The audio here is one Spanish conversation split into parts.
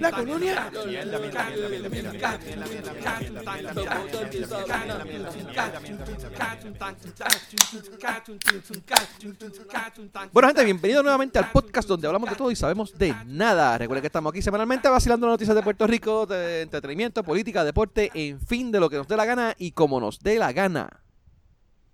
La colonia. Bueno, gente, bienvenidos nuevamente al podcast donde hablamos de todo y sabemos de nada. Recuerden que estamos aquí semanalmente vacilando las noticias de Puerto Rico, de entretenimiento, política, deporte, en fin, de lo que nos dé la gana y como nos dé la gana.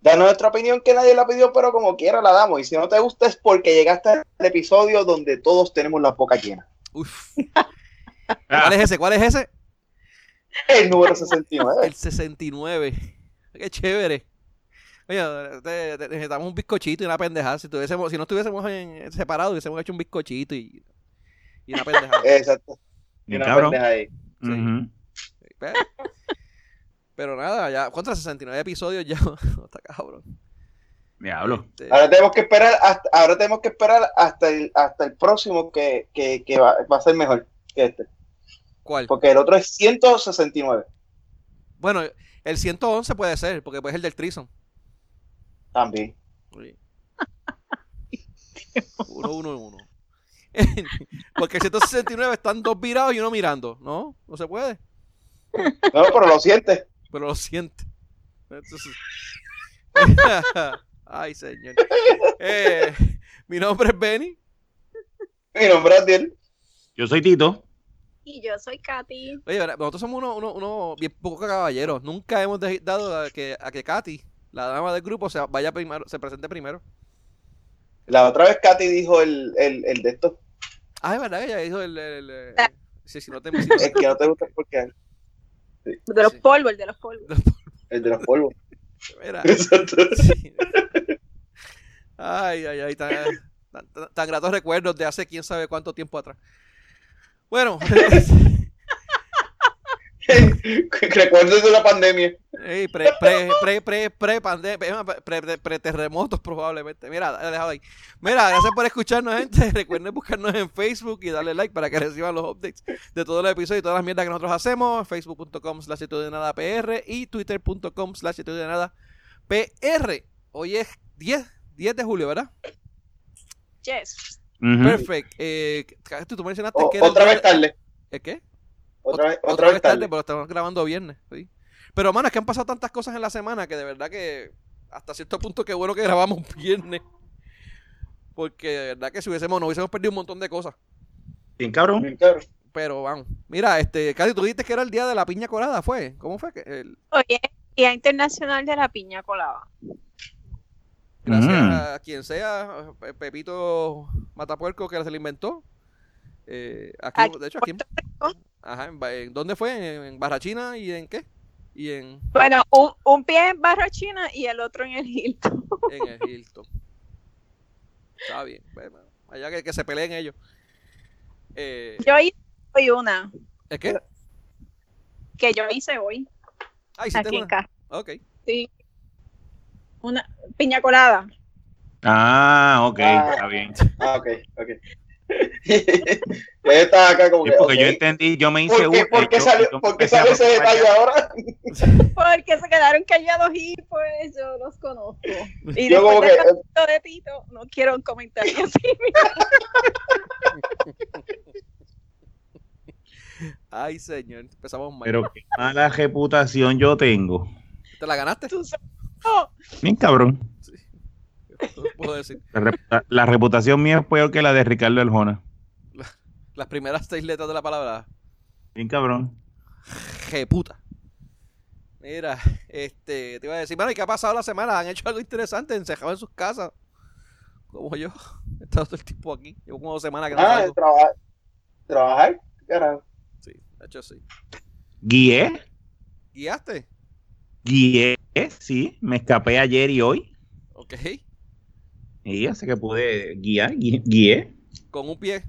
Da nuestra opinión que nadie la pidió, pero como quiera la damos. Y si no te gusta es porque llegaste al episodio donde todos tenemos la boca llena. Uf. ¿Cuál es ese? ¿Cuál es ese? El número 69. El 69. Qué chévere. Oye, te- te- necesitamos un bizcochito y una pendejada. Si, tuviésemos, si no estuviésemos en, separados, hubiésemos hecho un bizcochito y, y una pendejada. Exacto. Y una cabrón. pendeja ahí. Sí. Pero, pero nada, ya contra 69 episodios ya está cabrón. Diablo. Este, Ahora tenemos que esperar hasta, ahora tenemos que esperar hasta el, hasta el próximo que, que, que va, va a ser mejor que este. ¿Cuál? Porque el otro es 169. Bueno, el 111 puede ser, porque ser el del Trison. También. Uno, uno, uno. Porque el 169 están dos virados y uno mirando. No, no se puede. No, pero lo sientes. Pero lo siente. Entonces- Ay, señor. Eh, mi nombre es Benny. Mi nombre es Adiel. Yo soy Tito. Y yo soy Katy. Oye, ¿verdad? nosotros somos unos uno, uno bien poco caballeros. Nunca hemos dado a que, a que Katy, la dama del grupo, se vaya primero, se presente primero. La otra vez Katy dijo el, el, el de esto. Ah, es verdad, ella dijo el. el- el- Ah. sí, si no te, si no te- que no te gusta es porque De los Sí. polvos, el de los polvos. el de los polvos. Mira. Sí. Ay, ay, ay, tan, tan- tan- tan gratos recuerdos de hace quién sabe cuánto tiempo atrás. Bueno, Recuerdos de la pandemia. pre, pre, pre, pre, pre, pandemia, pre, pre- pre- terremotos probablemente. Mira, he dejado ahí. Mira, gracias por escucharnos, gente. Recuerden buscarnos en Facebook y darle like para que reciban los updates de todos los episodios y todas las mierdas que nosotros hacemos. Facebook.com slash de nada PR y Twitter.com slash de nada PR. Hoy es 10, 10 de julio, ¿verdad? Yes. Perfecto. Eh, tú, tú mencionaste O- que otra vez de- tarde. ¿El qué? Otra vez, otra vez tarde. pero estamos grabando viernes. ¿sí? Pero, mano, es que han pasado tantas cosas en la semana que de verdad que hasta cierto punto qué bueno que grabamos viernes. Porque de verdad que si hubiésemos, no hubiésemos perdido un montón de cosas. Bien cabrón. Bien, cabrón. Pero vamos. Mira, este, Casi tú dijiste que era el día de la piña colada, ¿fue? ¿Cómo fue? que el- Oye, Día Internacional de la Piña Colada. gracias Mm. a quien sea, Pe- Pepito Matapuerco que se lo inventó. Eh, aquí, Aquí de hecho, aquí en, ajá, ¿dónde fue? En, en Barrachina y en qué? Y en, Bueno, un, un pie en Barra China y el otro en el Hilton. en el Hilton. Está bien. bueno, allá que, que se peleen ellos. Eh, Yo hice hoy una ¿Es que? que yo hice hoy sí, aquí tengo en una. casa. Ok. Sí. Una piña colada. Ah, ok, Ah. está bien. Ah, ok, ok. Estaba acá como que. porque ok. yo entendí, yo me hice ¿Por qué, por qué yo- sale, yo por qué sale ese detalle ahora? Porque se quedaron callados y pues yo los conozco. Y Yo como después que. de esto de Tito, no quiero un comentario así. Ay, señor. Empezamos mal. Pero qué mala reputación yo tengo. ¿Te la ganaste? Tú. Oh, Bien cabrón. No puedo decir. La, reputa- la reputación mía es peor que la de Ricardo Eljona. Las primeras seis letras de la palabra. Bien cabrón. Jeputa. Mira, este, te iba a decir, bueno, ¿y qué ha pasado la semana? ¿Han hecho algo interesante? ¿Encerrado en sus casas? Como yo. He estado todo el tiempo aquí. Llevo como dos semanas que no Ah, trabajar. Trabajar. Carajo. Sí, de hecho sí. Guié. ¿Guiaste? Guié, sí. Me escapé ayer y hoy. Ok. Y así que pude guiar. gui- Guié. Con un pie.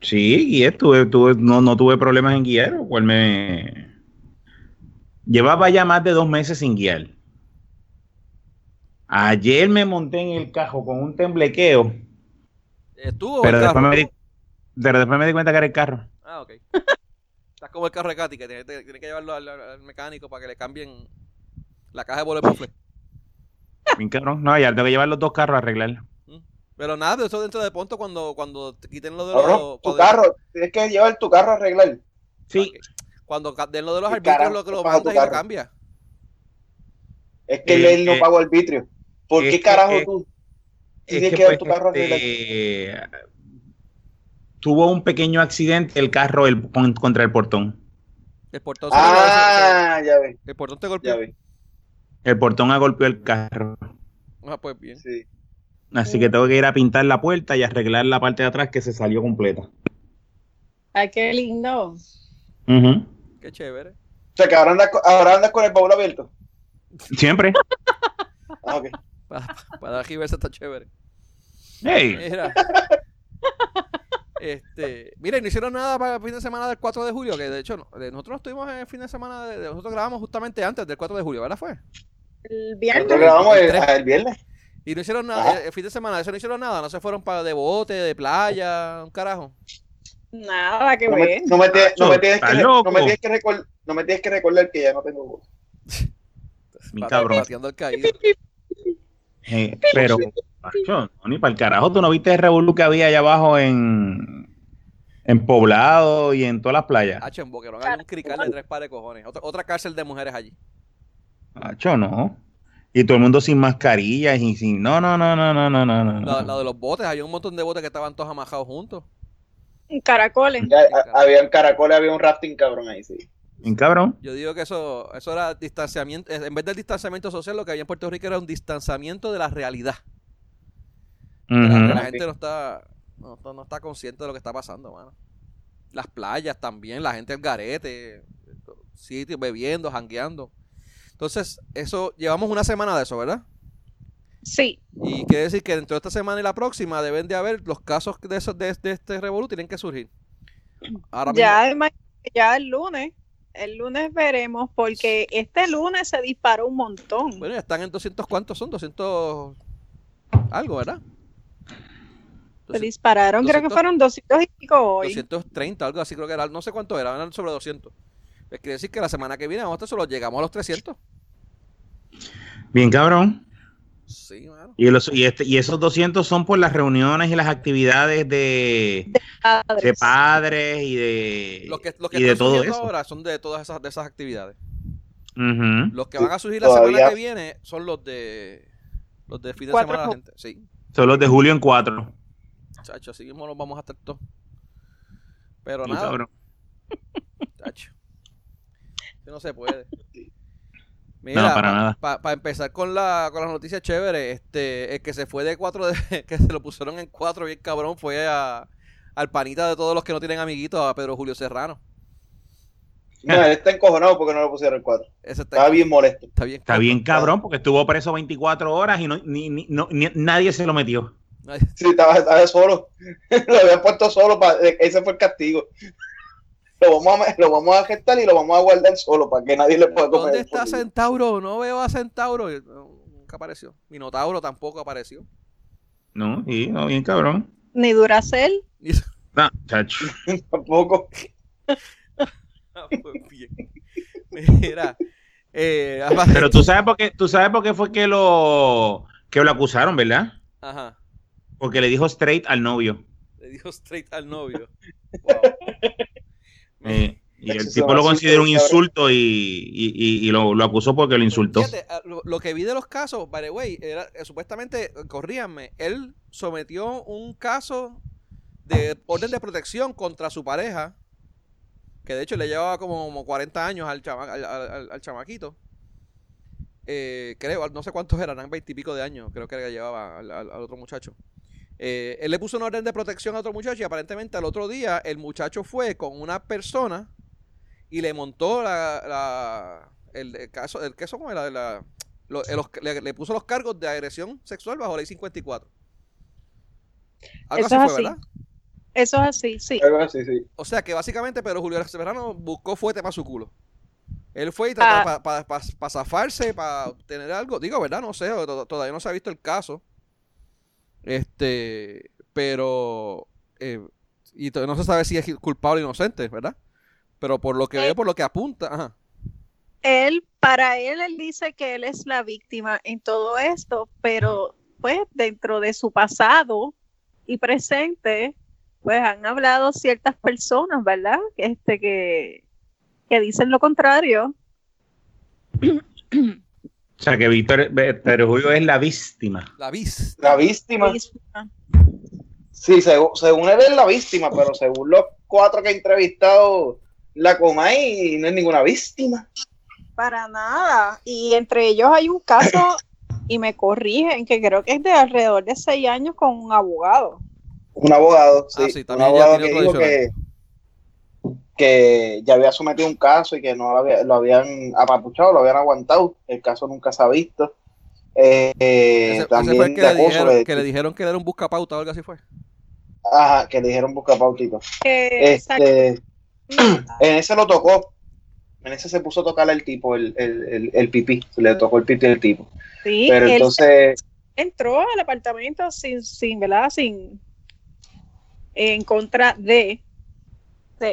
Sí, guié. Tuve, tuve, no, no tuve problemas en guiar, lo cual me. Llevaba ya más de dos meses sin guiar. Ayer me monté en el cajo con un temblequeo, ¿Estuvo pero el después, carro? me di, pero después me di cuenta que era el carro. Ah, ok. Estás como el carro de Katy, que tiene, tiene que llevarlo al, mecánico para que le cambien la caja de bulletproof. Bien cabrón. No, ya tengo que llevar los dos carros a arreglar. Pero nada, pero eso dentro de pronto cuando, cuando te quiten lo de los... tu cuando- carro, tienes que llevar tu carro a arreglar. Sí, Cuando den lo de los ¿Qué arbitrios, lo que lo tu mandas y lo cambia. Es que Eh, él no eh, pagó arbitrio. ¿Por es qué que, carajo eh, tú es tienes que que llevar pues, tu carro a arreglar? este, tuvo un pequeño accidente el carro el, con- contra el portón. El portón, se- se- se- Ah, ya ve, el portón te ya golpeó. ve. El portón ha golpeado el carro. Ah, pues bien. Sí. Así que tengo que ir a pintar la puerta y arreglar la parte de atrás que se salió completa. Ay, qué lindo. Ujú. Qué chévere. O sea, que ahora andas, ahora andas con el baúl abierto. Siempre. Ah, ok. Para, para aquí verse está chévere. Hey, Mira. Este, mira, y no hicieron nada para el fin de semana del 4 de julio, que de hecho no- nosotros no estuvimos en el fin de semana, de- nosotros grabamos justamente antes del 4 de julio, ¿verdad? Fue. El Nosotros viernes. grabamos el, Tres. ah, el viernes. Y no hicieron nada, Ajá. el fin de semana, de eso no hicieron nada, no se fueron para de bote, de playa, un carajo. Nada que No ver. me, no me tienes- no me tienes Estás que, no me tienes que recor- no me tienes que recordar que ya no tengo voz. mi cabrón. Caído. Eh, pero, macho, no, ni para el carajo, tú no viste el revolú que había allá abajo en, en Poblado y en todas las playas. Hacho, en Boquerón hay un crical de tres pares de cojones. Otra, otra cárcel de mujeres allí. Macho, no. Y todo el mundo sin mascarillas y sin. No, no, no, no, no, no, no. no. La, la de los botes, había un montón de botes que estaban todos amajados juntos. Caracoles. Ya, a- había un caracol, había un rafting cabrón ahí, sí. Bien cabrón. Yo digo que eso, eso era distanciamiento, en vez del distanciamiento social, lo que había en Puerto Rico era un distanciamiento de la realidad. La, gente no está, no, no- no está consciente de lo que está pasando, mano. Las playas también, la gente al garete, sitios bebiendo, jangueando. Entonces, eso, llevamos una semana de eso, ¿verdad? Sí. Y quiere decir que dentro de esta semana y la próxima deben de haber los casos de esos de, de este revolú tienen que surgir. Ahora Ya, además, ya el lunes. El lunes veremos, porque este lunes se disparó un montón. Bueno, ya están en 200, ¿cuántos son? 200 algo, ¿verdad? se dispararon, creo que 200 fueron 200 y pico hoy. 230, algo así creo que era, no sé cuánto era, eran sobre 200. Pues quiere decir que la semana que viene vamos a estar solo llegamos a los 300. Bien cabrón. Sí, mano. Y, los, y, este, y esos 200 son por las reuniones y las actividades de, Padres. de padres y de, Los que, los que y de todo eso. ahora son de todas esas, de esas actividades. Los que van a surgir la todavía- semana que viene son los de los de fin de Cuatro semana la gente. Sí, Son los de julio en cuatro. chacho, así mismo los vamos a estar todos. Pero nada, cabrón. chacho. Eso no se puede. No, para nada. Para empezar con la con las noticias chéveres, este, el que se fue de cuatro, de, que se lo pusieron en cuatro bien cabrón, fue a, al panita de todos los que no tienen amiguitos, a Pedro Julio Serrano. No, él está encojonado porque no lo pusieron 4. Ese está, Estaba bien molesto. está bien. Está bien cabrón porque estuvo preso 24 horas y no, ni, ni- no- ni- nadie se lo metió. Sí, estaba, estaba solo. lo habían puesto solo. Para, ese fue el castigo. Lo vamos, a, lo vamos a gestar y lo vamos a guardar solo para que nadie le pueda comer. ¿Dónde está. Centauro? No veo a Centauro. Y, no, Nunca apareció. Minotauro tampoco apareció. No, sí, no, bien cabrón. Ni Duracel. Y- No, chacho. Tampoco. Ah, pues bien. Mira, eh, Pero tú sabes por qué, tú sabes por qué fue que lo que lo acusaron, ¿verdad? Ajá. Porque le dijo straight al novio. Le dijo straight al novio. Wow. Eh, y el tipo lo consideró un insulto y, y- y- y lo, lo acusó porque lo insultó. Fíjate, ah, lo, lo que vi de los casos, by the way, era eh, supuestamente, corríanme, él sometió un caso de orden de protección contra su pareja, que de hecho le llevaba como, como 40 años al, chama- al, al- al- al chamaquito. Eh, creo, no sé cuántos eran, eran 20 y pico de años, creo que le llevaba al, al- al otro muchacho. Eh, él le puso una orden de protección a otro muchacho y aparentemente al otro día el muchacho fue con una persona y le montó la, la- el, el caso, el caso como era la, lo- los- le, le puso los cargos de agresión sexual bajo ley 54. Algo Eso así es fue, así. ¿verdad? Eso es así, sí. Algo así, sí. O sea que básicamente Pedro Julio Serrano buscó fuerte para su culo. Él fue y trató Ah. para zafarse, para obtener algo. Digo, ¿verdad? No sé, to- todavía no se ha visto el caso. Este, pero. eh, y no se sabe si es culpable o inocente, ¿verdad? Pero por lo que Eh. veo, por lo que apunta. Ajá. Él, para él, él dice que él es la víctima en todo esto, pero pues dentro de su pasado y presente, pues han hablado ciertas personas, ¿verdad? Que, este, que, que dicen lo contrario. O sea, que Víctor pero Julio es la víctima. La vis. La víctima. Sí, según, según él es la víctima, pero según los cuatro que he entrevistado, la Comay no es ninguna víctima. Para nada. Y entre ellos hay un caso, y me corrigen, que creo que es de alrededor de seis años con un abogado. Un abogado, sí. Ah, sí, un también ella abogado que tiene dijo que, que ya había sometido un caso y que no lo, había- lo habían apapuchado, lo habían aguantado. El caso nunca se ha visto. Eh, eh, Ese, ese también fue el que le, acoso, dijeron, de- que le dijeron que era un buscapauta o algo así fue. ajá, que le dijeron busca pautito. Que Este, en ese lo tocó. En ese se puso a tocar el tipo, el, el, el, el pipí. Se le tocó el pipí al tipo. sí, Pero entonces, entró al apartamento sin, sin, ¿verdad? Sin, en contra de,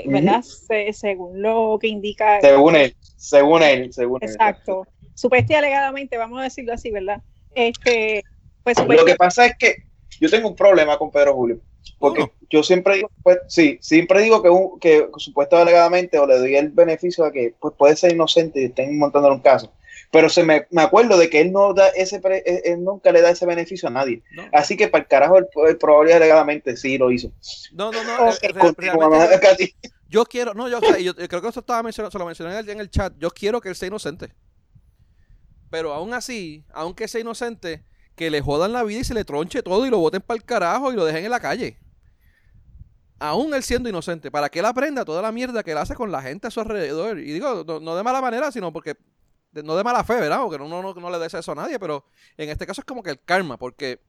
¿verdad? Se- según lo que indica, según él, según él, según él. exacto, supuestamente alegadamente, vamos a decirlo así, ¿verdad? Este, pues, Lo que pasa es que yo tengo un problema con Pedro Julio. Porque yo siempre digo, pues, sí, siempre digo que, un, que supuestamente alegadamente o le doy el beneficio de que pues, puede ser inocente y estén montando un caso. Pero se me, me acuerdo de que él no da ese pre- él- nunca le da ese beneficio a nadie. No, Así que para el carajo, el, el probable alegadamente sí lo hizo. no, no. no, eh, realmente- casi. yo quiero, no, yo, o sea, yo- yo creo que eso estaba mencionado, se lo mencioné en el, en el chat. Yo quiero que él sea inocente. Pero aún así, aunque sea inocente, que le jodan la vida y se le tronche todo y lo boten para el carajo y lo dejen en la calle. Aún él siendo inocente, para que él aprenda toda la mierda que él hace con la gente a su alrededor. Y digo, no, no de mala manera, sino porque, de- no de mala fe, ¿verdad? Porque uno no, no le desea eso a nadie, pero en este caso es como que el karma, porque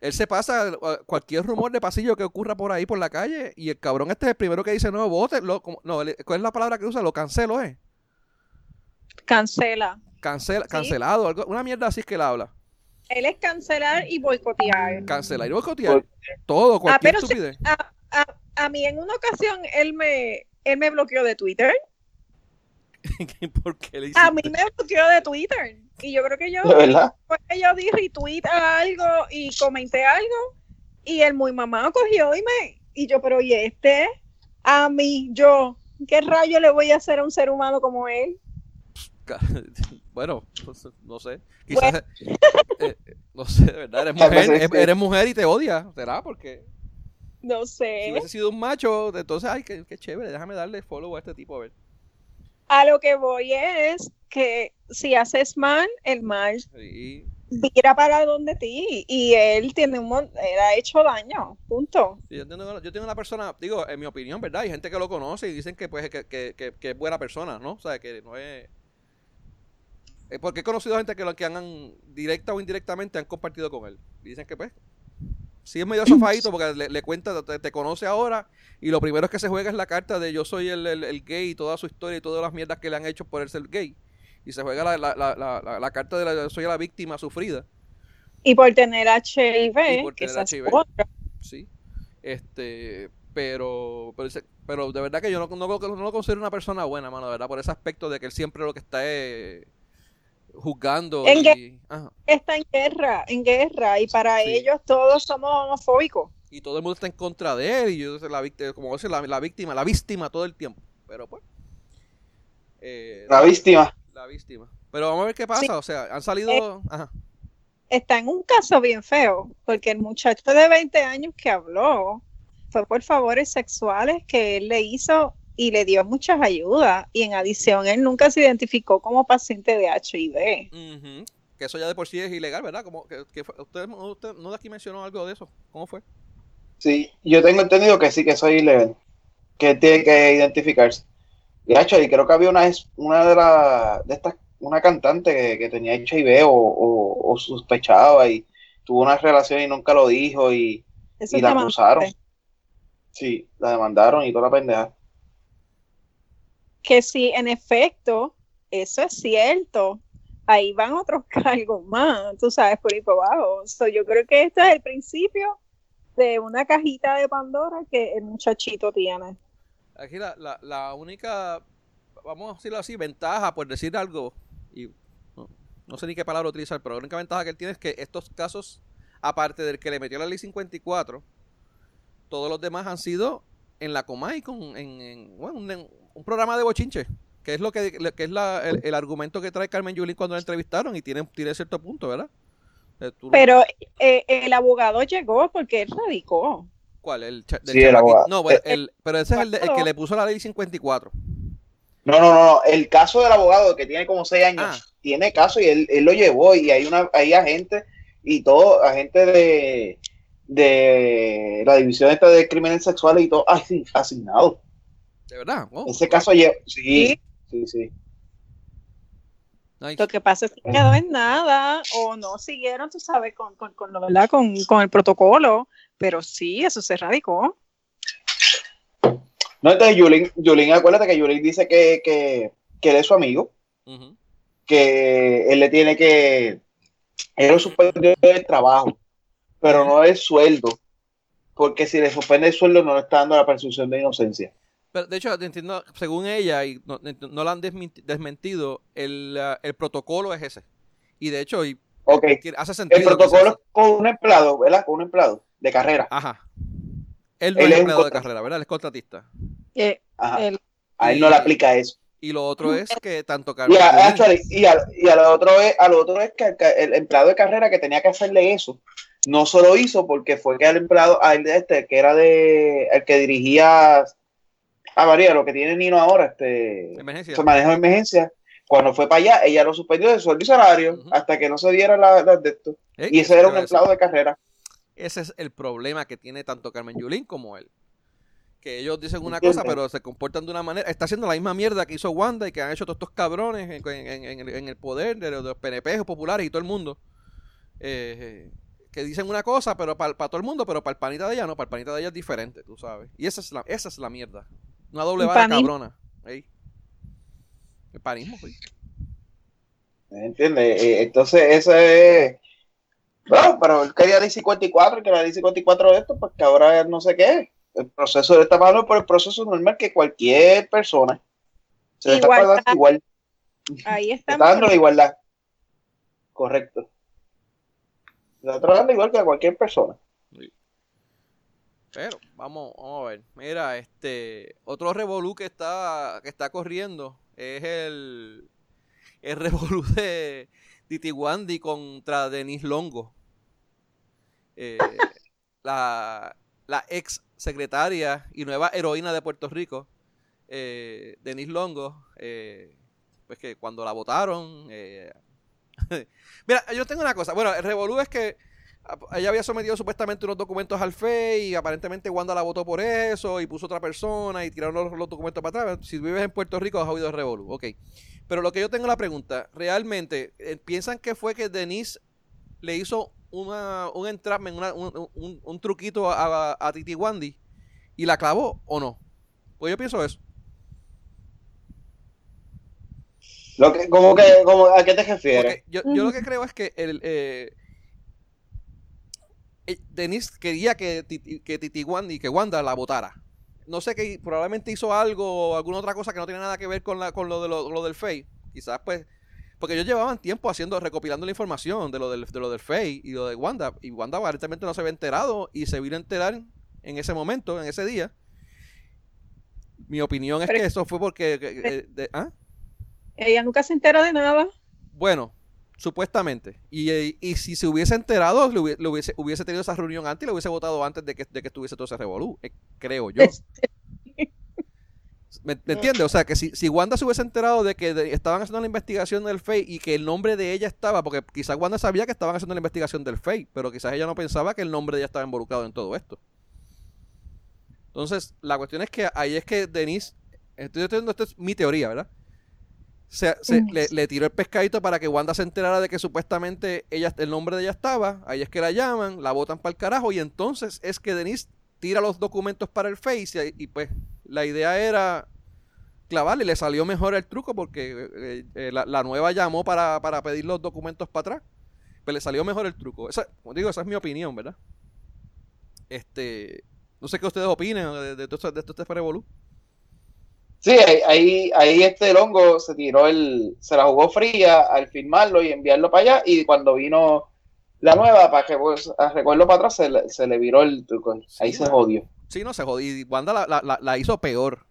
él se pasa cualquier rumor de pasillo que ocurra por ahí, por la calle, y el cabrón este es el primero que dice, no, vote, lo, como- no, ¿cuál es la palabra que usa? Lo cancelo, ¿eh? cancela. Cancela, Sí. cancelado, algo, una mierda así es que él habla. Él es cancelar y boicotear. Cancelar y boicotear. Todo, cualquier Ah, pero. A, a- a mí en una ocasión él me, él me bloqueó de Twitter. ¿Por qué le A mí me bloqueó de Twitter. Y yo creo que yo, De verdad. fue que yo di retweet a algo y comenté algo. Y el muy mamá cogió y me. Y yo, pero ¿y este? A mí, yo. ¿Qué rayo le voy a hacer a un ser humano como él? Bueno, pues, no sé. Quizás, eh, eh, no sé, de verdad, eres mujer, eres mujer y te odia. ¿Será? Porque No si sé. hubiese sido un macho, entonces, ay, qué, qué chévere, déjame darle follow a este tipo a ver. A lo que voy es que si haces mal, el mal Sí. vira para donde ti. Y él tiene un él ha hecho daño. Punto. Sí, Yo tengo, yo tengo una persona, digo, en mi opinión, ¿verdad? Hay gente que lo conoce y dicen que, pues, que, que, que, que es buena persona, ¿no? O sea, que no es... eh, Porque he conocido gente que lo que han, directa o indirectamente, han compartido con él. Y dicen que, pues, sí es medio zafadito porque le, le cuenta, te, te conoce ahora y lo primero que se juega es la carta de yo soy el, el- el gay y toda su historia y todas las mierdas que le han hecho por él ser gay. Y se juega la, la, la, la, carta de la, yo soy la víctima sufrida. Y por tener HIV, Y por tener HIV. Sí. Este, pero, pero, pero de verdad que yo no, no, lo- no lo considero una persona buena, mano, de verdad, por ese aspecto de que él siempre lo que está es juzgando. En y, ajá, Está en guerra, en guerra. Y para Sí. ellos todos somos homofóbicos. y todo el mundo está en contra de él, y yo soy la víctima, como decir, la, la víctima, la víctima todo el tiempo. Pero pues. eh, La víctima. La víctima. Pero vamos a ver qué pasa, Sí. o sea, han salido. Eh, ajá. Está en un caso bien feo, porque el muchacho de 20 años que habló fue por favores sexuales que él le hizo y le dio muchas ayudas. Y en adición, él nunca se identificó como paciente de HIV. Ujú. Que eso ya de por sí es ilegal, ¿verdad? Como que, que fue- usted, usted no de aquí mencionó algo de eso. ¿Cómo fue? Sí, yo tengo entendido que sí, que soy ilegal. Que tiene que identificarse. Y, hecho, y creo que había una, es- una de, las de estas, una cantante que, que tenía HIV o, o- o sospechaba y tuvo una relación y nunca lo dijo y, Eso y la acusaron. Sí, la demandaron y toda la pendeja. Que si en efecto eso es cierto, ahí van otros cargos más, tú sabes, por ahí por abajo. So, yo creo que este es el principio de una cajita de Pandora que el muchachito tiene. Aquí la, la, la única, vamos a decirlo así, ventaja, por decir algo, y no, no sé ni qué palabra utilizar, pero la única ventaja que él tiene es que estos casos aparte del que le metió la ley 54, todos los demás han sido en la Comay con en, en, bueno, un programa de bochinche, que es lo que, que es la, el, el argumento que trae Carmen Yulín cuando la entrevistaron y tiene, tiene cierto punto, ¿verdad? Eh, tú- Pero eh, el abogado llegó porque él radicó. ¿Cuál? El, cha- del Sí, el abogado. No, bueno, el- pero ese es el, que le puso la ley 54. No, no, no, no. El caso del abogado que tiene como seis años, Ah. tiene caso y él, él lo llevó y hay una, hay agentes y todo, agentes de, de la división esta de crímenes sexuales y todo, así, asignado. ¿De verdad? Oh, Ese caso lleva, sí, sí, sí. nice. Lo que pasa es que quedó en nada o no siguieron, tú sabes, con, con, con, lo, ¿verdad? con, con el protocolo. Pero sí, eso se radicó. No, entonces Yulín, Yulín, acuérdate que Yulín dice que, que, que él es su amigo, que él le tiene que, él lo suspendió del trabajo, pero no el sueldo, porque si le suspende el sueldo no le está dando la presunción de inocencia. Pero, de hecho, entiendo, según ella, y no, no la han desmentido, el, el protocolo es ese. Y de hecho, y Ok, tiene- hace sentido. el protocolo es con un empleado, ¿verdad? Con un empleado de carrera. Ajá. Él no Él es empleado de carrera, ¿verdad? Él es contratista. Eh, Ajá. el- A él no le aplica eso. Y lo otro es que tanto Y, a, actually, y, a, y a lo otro es, a lo otro es que el, ca- el empleado de carrera que tenía que hacerle eso, no solo hizo porque fue que al empleado, a él de este, que era de el que dirigía a María, lo que tiene Nino ahora, este emergencia. se manejo de emergencia, cuando fue para allá, ella lo suspendió de sueldo y salario hasta que no se diera la, la de esto. Eh, Y ese era un empleado de carrera. Ese es el problema que tiene tanto Carmen Yulín como él. Que ellos dicen una cosa, pero se comportan de una manera. Está haciendo la misma mierda que hizo Wanda y que han hecho todos estos cabrones en, en- en el, en el poder de los, de los PNP populares y todo el mundo. Eh, que dicen una cosa, pero para todo el mundo, pero para el panita de ella no. Para el panita de ella es diferente, tú sabes. Y esa es la, esa es la mierda. Una doble vara panismo. cabrona. Ey. El panismo, sí. ¿Entiendes? Eh, Entonces, eso es. Bueno, pero él quería ley 54 y que la ley 54 de esto, pues que ahora no sé qué. El proceso de esta mano por el proceso normal que cualquier persona se le está Igualdad. pagando igual. ahí está. está dando la igualdad. Correcto. Le está dando igual que a cualquier persona. Pero vamos, vamos a ver. Mira, este otro revolú que está que está corriendo es el el revolú de Titi Wandy contra Denise Longo. Eh, la, la ex secretaria y nueva heroína de Puerto Rico, eh, Denise Longo, eh, pues que cuando la votaron, eh, mira, yo tengo una cosa, bueno, el revolú es que ella había sometido supuestamente unos documentos al FEI y aparentemente Wanda la votó por eso y puso otra persona y tiraron los, los documentos para atrás. Si vives en Puerto Rico has oído el revolú, ok. Pero lo que yo tengo la pregunta, realmente, eh, ¿piensan que fue que Denise le hizo una, un entrapment, una- un, un- un truquito a, a Titi Wandy y la clavó o no? Pues yo pienso eso. Lo que, como que, como, ¿A qué te refieres? Yo, yo lo que creo es que el, eh, Denise quería que, Titi- que Titi Wandy, que Wanda la votara. No sé que probablemente hizo algo o alguna otra cosa que no tiene nada que ver con la con lo de lo, lo del FEI. Quizás pues porque ellos llevaban tiempo haciendo recopilando la información de lo del de lo del FEI y lo de Wanda y Wanda aparentemente no se había enterado y se vino a enterar en ese momento, en ese día. Mi opinión es Pero- que eso fue porque que- eh, de- ¿ah? Ella nunca se enteró de nada. Bueno, supuestamente. Y, y si se hubiese enterado, le hubiese, le hubiese, hubiese tenido esa reunión antes y le hubiese votado antes de que, de que estuviese todo ese revolú, eh, creo yo. ¿Me, me entiendes? O sea, que si, si Wanda se hubiese enterado de que de- estaban haciendo la investigación del FEI y que el nombre de ella estaba, porque quizás Wanda sabía que estaban haciendo la investigación del FEI, pero quizás ella no pensaba que el nombre de ella estaba involucrado en todo esto. Entonces, la cuestión es que ahí es que Denise, estoy diciendo, esto es mi teoría, ¿verdad? Se, se- le, le tiró el pescadito para que Wanda se enterara de que supuestamente ella, el nombre de ella estaba, ahí es que la llaman, la botan para el carajo y entonces es que Denise tira los documentos para el Face y, y, pues la idea era clavarle, le salió mejor el truco porque eh, eh, la, la nueva llamó para, para pedir los documentos para atrás, pero le salió mejor el truco. Esa, como digo, esa es mi opinión, ¿verdad? Este, no sé qué ustedes opinen de, de, todo de, este revolú. Sí, ahí, ahí, este longo se tiró el, se la jugó fría al firmarlo y enviarlo para allá y cuando vino La nueva, para que pues, a recuerdo para atrás, se le, se le viró el truco. Ahí Sí, se jodió. Sí, no se jodió. Y Wanda la, la- la- hizo peor.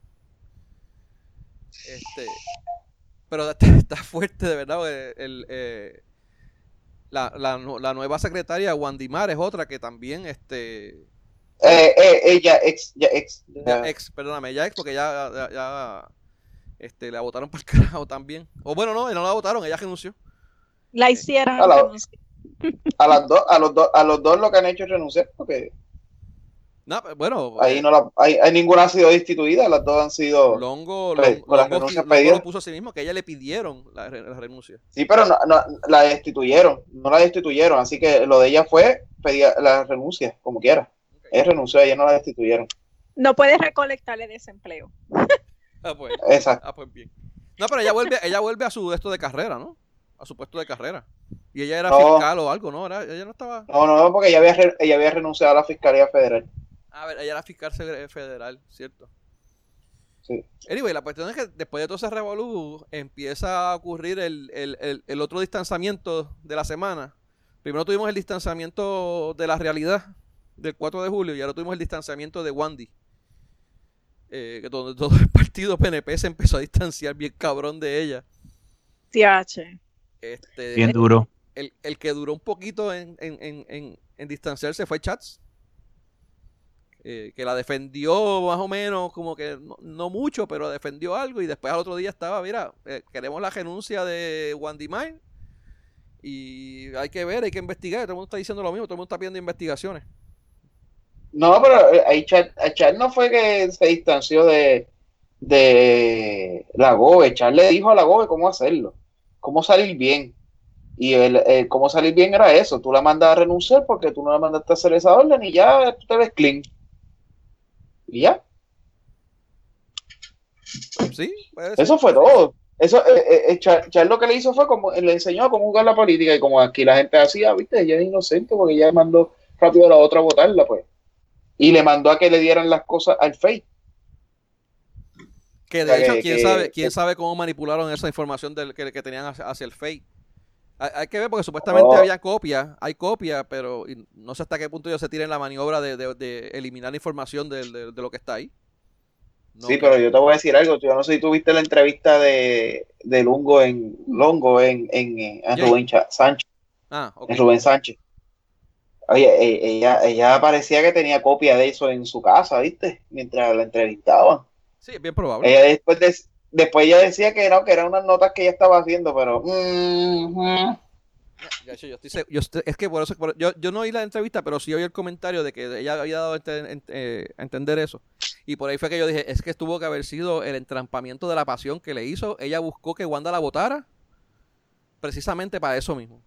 Este, pero está, fuerte, de verdad. porque El, eh, la, la la nueva secretaria, Wandimar, es otra que también, este, Eh, eh, ella, ex, ya, ex. ya ya. ex, perdóname, ya ex, porque ya, ya, ya, este, la votaron por el carajo también. O bueno, no, no la votaron, ella renunció. La hicieron. A la- renunciar. A, las dos, a, los dos, a los dos lo que han hecho es renunciar, porque No, pero bueno, ahí eh, no la, ahí ninguna ha sido destituida, las dos han sido. Longo, Pe- Longo- con las Longo- renuncias Longo pedidas. lo puso a sí mismo, que ella le pidieron la, re- la renuncia. Sí, pero no, no, la destituyeron, no la destituyeron, así que lo de ella fue pedir la renuncia, como quiera. Ella renunció, ella no la destituyeron. No puedes recolectarle desempleo. Ah, pues. Exacto. Ah, pues bien. No, pero ella vuelve, ella vuelve a su esto de carrera, ¿no? A su puesto de carrera. Y ella era No. fiscal o algo, ¿no? Era, ella no estaba. No, no, porque ella había, re- ella había renunciado a la Fiscalía Federal. A ver, ella era fiscal federal, ¿cierto? Sí. Anyway, la cuestión es que después de todo ese revolú empieza a ocurrir el, el- el- el otro distanciamiento de la semana. Primero tuvimos el distanciamiento de la realidad del 4 de julio y ahora tuvimos el distanciamiento de Wandy. Eh, que donde todo el partido PNP se empezó a distanciar bien cabrón de ella. TH. Este, Bien duro. el, el que duró un poquito en, en- en- en- en distanciarse fue Chats. Eh, que la defendió más o menos, como que no, no mucho, pero defendió algo. Y después al otro día estaba, mira, eh, queremos la renuncia de Wandy Mine. Y hay que ver, hay que investigar. Todo el mundo está diciendo lo mismo, todo el mundo está pidiendo investigaciones. No, pero eh, ahí Chad, a Chad no fue que se distanció de, de la GOBE. Chad le dijo a la GOBE cómo hacerlo, cómo salir bien. Y el, el cómo salir bien era eso. Tú la mandas a renunciar porque tú no la mandaste a hacer esa orden y ya tú te ves clean. Y ya, ¿Sí? eso fue todo. Eso, eh, eh, eh, Chad lo que le hizo fue como le enseñó a cómo jugar la política y como aquí la gente hacía, viste, ella es inocente porque ella mandó rápido a la otra a votarla, pues. Y le mandó a que le dieran las cosas al FEI. Que O sea, de hecho, que- quién que- sabe, quién que- sabe cómo manipularon esa información del, que, que tenían hacia, hacia el FEI. Hay, hay que ver porque supuestamente Oh. había copias, hay copias, pero no sé hasta qué punto ellos se tiren la maniobra de, de- de eliminar la información de, de lo que está ahí. No Sí, pero yo te voy a decir algo. Yo no sé si tú viste la entrevista de, de Lungo en Longo en, en, en- en Sí. Rubén Sánchez, Ah, ok. en Rubén Sánchez. Oye, e- ella, ella parecía que tenía copia de eso en su casa, ¿viste? Mientras la entrevistaban. Sí, bien probable. Ella después de, después ella decía que no, que eran unas notas que ella estaba haciendo, pero mm, mm. Yo estoy yo estoy- es que por eso, por- yo, yo no oí la entrevista, pero sí oí el comentario de que ella había dado a eh, a entender eso. Y por ahí fue que yo dije, es que tuvo que haber sido el entrampamiento de la pasión que le hizo. Ella buscó que Wanda la votara precisamente para eso mismo.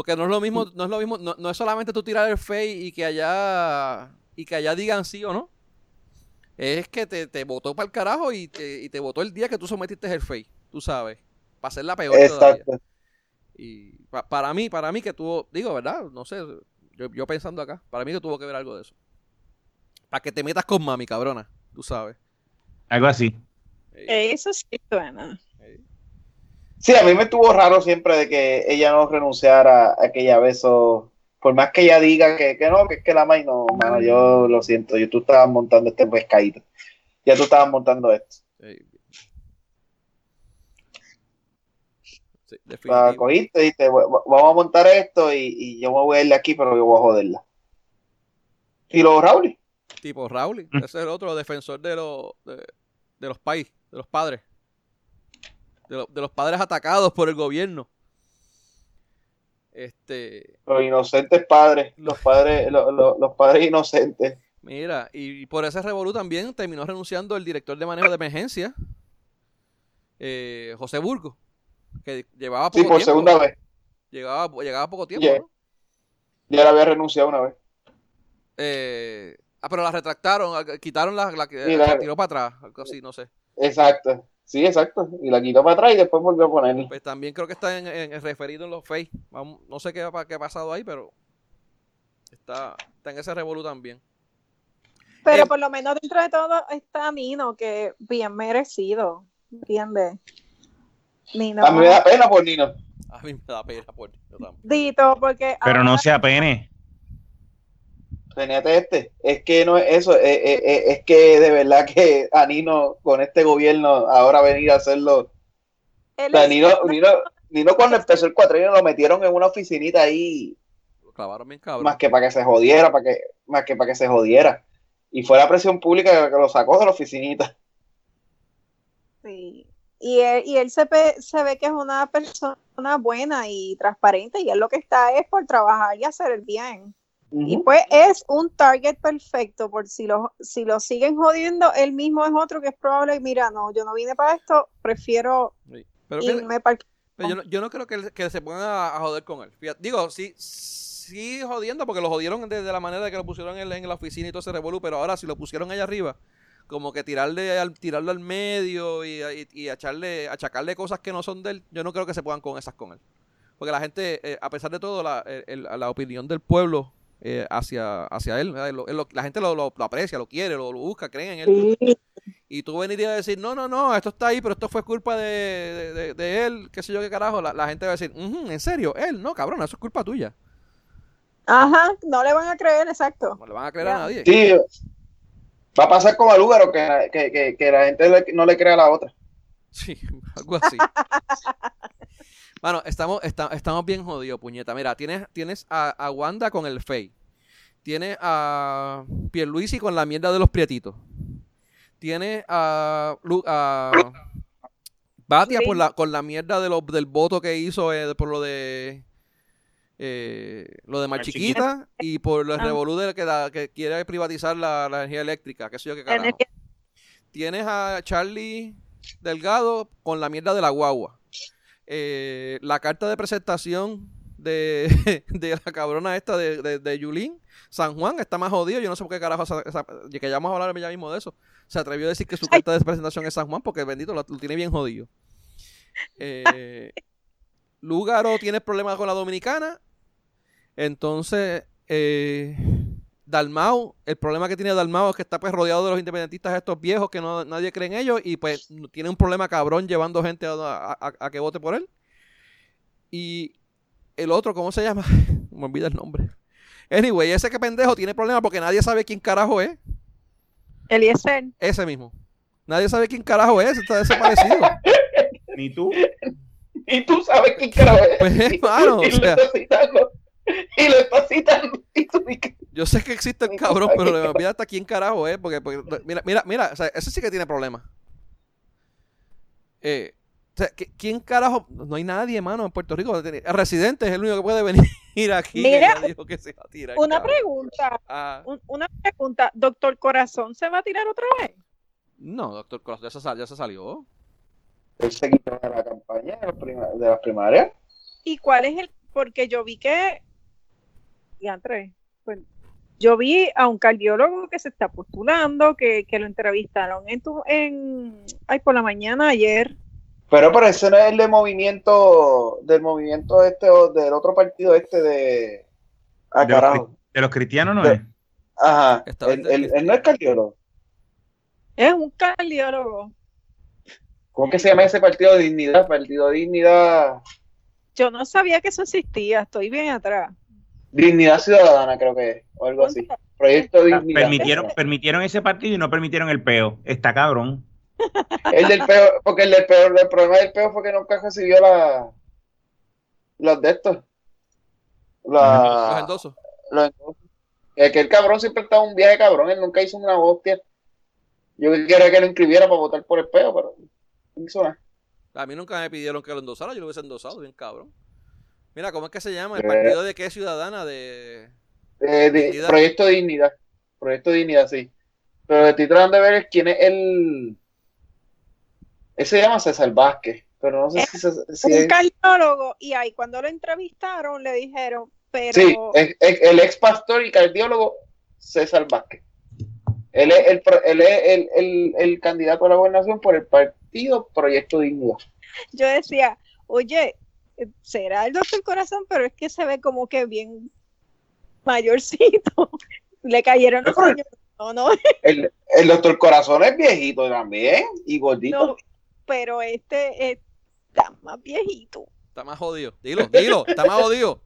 Porque no es lo mismo, no es lo mismo, no, no es solamente tú tirar el fake y que allá y que allá digan sí o no. Es que te, te votó para el carajo y te, y te votó el día que tú sometiste el fake, tú sabes, para ser la peor todavía. exacto. Y pa- para mí, para mí que tuvo, digo, ¿verdad? No sé, yo, yo pensando acá, para mí que tuvo que ver algo de eso. Para que te metas con mami, cabrona, tú sabes. Algo así. Eh, Eso sí suena. Sí, a mí me estuvo raro siempre de que ella no renunciara a aquella vez. o- por más que ella diga que, que no, que es que la May no, mano, yo lo siento, yo tú estabas montando este pescadito. Ya tú estabas montando esto. Sí, La cogiste, dijiste, "Va- va- vamos a montar esto y, y yo me voy a ir de aquí, pero yo voy a joderla. Y luego Raúl, Tipo Raúl, ese es el otro defensor de, los de, de los países, de los padres. De, lo- de los padres atacados por el gobierno. Este, los inocentes padres, los padres, los, los- los padres inocentes. Mira, y por ese revolú también terminó renunciando el director de manejo de emergencia, eh, José Burgo, que llevaba poco Sí, por tiempo. segunda vez. Llegaba, llegaba poco tiempo, Yeah. ¿no? Ya la había renunciado una vez. Eh, ah, pero la retractaron, quitaron la, la que Sí, la la- tiró para atrás, algo así, no sé. Exacto. Sí, exacto. Y la quitó para atrás y después volvió a ponerla. Pues también creo que está en, en- en referido en los Face. Vamos, no sé qué, ha- qué ha pasado ahí, pero está, está en ese revolú también. Pero Eh, por lo menos dentro de todo está Nino, que bien merecido. ¿Entiendes? Nino. A mí me da pena por Nino. A mí me da pena por yo también. Dito, porque Pero no ahora- sea Tenete este. Es que no es eso. Es, es- es- es que de verdad que a Nino, con este gobierno, ahora venir a hacerlo. él O sea, es- Nino, Nino, Nino cuando empezó el cuatrienio lo metieron en una oficinita ahí, Lo clavaron bien cabrón. más que para que se jodiera, para que, más que para que se jodiera. Y fue la presión pública que lo sacó de la oficinita. Sí. Y él, y él se, pe- se ve que es una persona buena y transparente y él lo que está es por trabajar y hacer el bien. Y pues es un target perfecto por si lo, si lo siguen jodiendo, él mismo es otro que es probable, mira, no, yo no vine para esto, prefiero Sí. Pero, irme para pero yo, no, yo no creo que, él- que se pongan a, a joder con él. Fíjate, digo, sí, sí jodiendo porque lo jodieron desde la manera de que lo pusieron en, en la oficina y todo ese revolú, pero ahora si lo pusieron allá arriba, como que tirarle al, tirarlo al medio y, y, y echarle, achacarle cosas que no son de él, yo no creo que se puedan con esas con él. Porque la gente, eh, a pesar de todo, la, el- la opinión del pueblo eh, hacia, hacia él, ¿verdad? Lo- lo- la gente lo, lo- lo aprecia, lo quiere, lo, lo busca, creen en él. Y tú venir a decir, no, no, no, esto está ahí, pero esto fue culpa de, de, de- de él, qué sé yo qué carajo. La, la gente va a decir, "Ujú, ¿en serio? Él, no, cabrón, eso es culpa tuya. Ajá, no le van a creer, exacto. No le van a creer a nadie. Sí, va a pasar como a Lúgaro, que, que, que, que la gente le- no le crea a la otra. Sí, algo así. Bueno, estamos, esta- estamos bien jodidos, puñeta. Mira, tienes, tienes a, a Wanda con el Fey. Tienes a Pierluisi con la mierda de los prietitos. Tienes a, Lu- a Batia Sí. por la, con la mierda de lo- del voto que hizo eh, por lo de eh, lo de Marchiquita y por el Ah. revolú de que, da- que quiere privatizar la, la energía eléctrica, qué sé yo qué carajo. Tienes a Charlie Delgado con la mierda de la guagua. Eh, la carta de presentación de, de la cabrona esta de, de, de Yulín. San Juan está más jodido. Yo no sé por qué carajo, esa- esa- que ya vamos a hablar ya mismo de eso. Se atrevió a decir que su carta de presentación es San Juan porque bendito lo, lo tiene bien jodido. Eh, Lúgaro tiene problemas con la dominicana. Entonces, eh, Dalmau, el problema que tiene Dalmau es que está pues rodeado de los independentistas estos viejos que no, nadie cree en ellos y pues tiene un problema cabrón llevando gente a, a- a- a que vote por él. Y el otro, ¿cómo se llama? Me olvida el nombre. Anyway, ese que pendejo tiene problemas porque nadie sabe quién carajo es. Eliezer. Ese mismo. Nadie sabe quién carajo es, está desaparecido. Ni tú. Y tú sabes quién carajo es. Pues, hermano, o sea. Y lo citando. Y tú Yo sé que existe el cabrón, pero le olvida hasta quién carajo es, porque, porque- mira, mira, mira, o sea, ese sí que tiene problemas. Eh, o sea, ¿qui- ¿quién carajo? No hay nadie, mano, en Puerto Rico. El residente es el único que puede venir aquí. Mira, ya dijo que se va a tirar, Una cabrón. pregunta, Ah, un- una pregunta. ¿Doctor Corazón se va a tirar otra vez? no, doctor Corazón, ya se, sal- ya se salió. él se quitó de la campaña de las primarias. ¿Y cuál es el? Porque yo vi que. Diantre, pues, yo vi a un cardiólogo que se está postulando, que, que lo entrevistaron en tu, en ay por la mañana ayer. Pero, pero ese no es el de movimiento, del movimiento este, o del otro partido este de... Ah, De los. De cristianos no De- es. Ajá. Él, él- él no es cardiólogo. Es un cardiólogo. ¿Cómo que se llama ese partido? Dignidad, Partido Dignidad, Yo no sabía que eso existía, estoy bien atrás. Dignidad Ciudadana, creo que es, o algo así. Proyecto Dignidad. Permitieron, permitieron ese partido y no permitieron el peo. Está cabrón. El del peor, porque el del peor, el problema del peor fue que nunca recibió la los de estos. Los endosos. los endosos. que, que el cabrón siempre estaba un viaje cabrón, él nunca hizo una hostia. Yo quería que lo inscribiera para votar por el peo, pero no hizo nada. A mí nunca me pidieron que lo endosara, yo lo hubiese endosado, bien cabrón. Mira, ¿cómo es que se llama? ¿El Eh. partido de qué ciudadana? De... Eh, di- Dignidad. proyecto Dignidad. Proyecto Dignidad, sí. Pero lo que estoy tratando de ver es quién es el. Ese se llama César Vázquez, pero no sé si, se- si un es. cardiólogo, y ahí cuando lo entrevistaron le dijeron, pero Sí, es- es el ex pastor y cardiólogo César Vázquez. Él es el, él es el, el- el candidato a la gobernación por el partido Proyecto Dignidad. yo decía, oye, eh, será el doctor corazón, pero es que se ve como que bien mayorcito. Le cayeron los años. No, no, El, el doctor Corazón es viejito también y gordito. no, pero este está más viejito. Está más jodido. Dilo, dilo, está más jodido.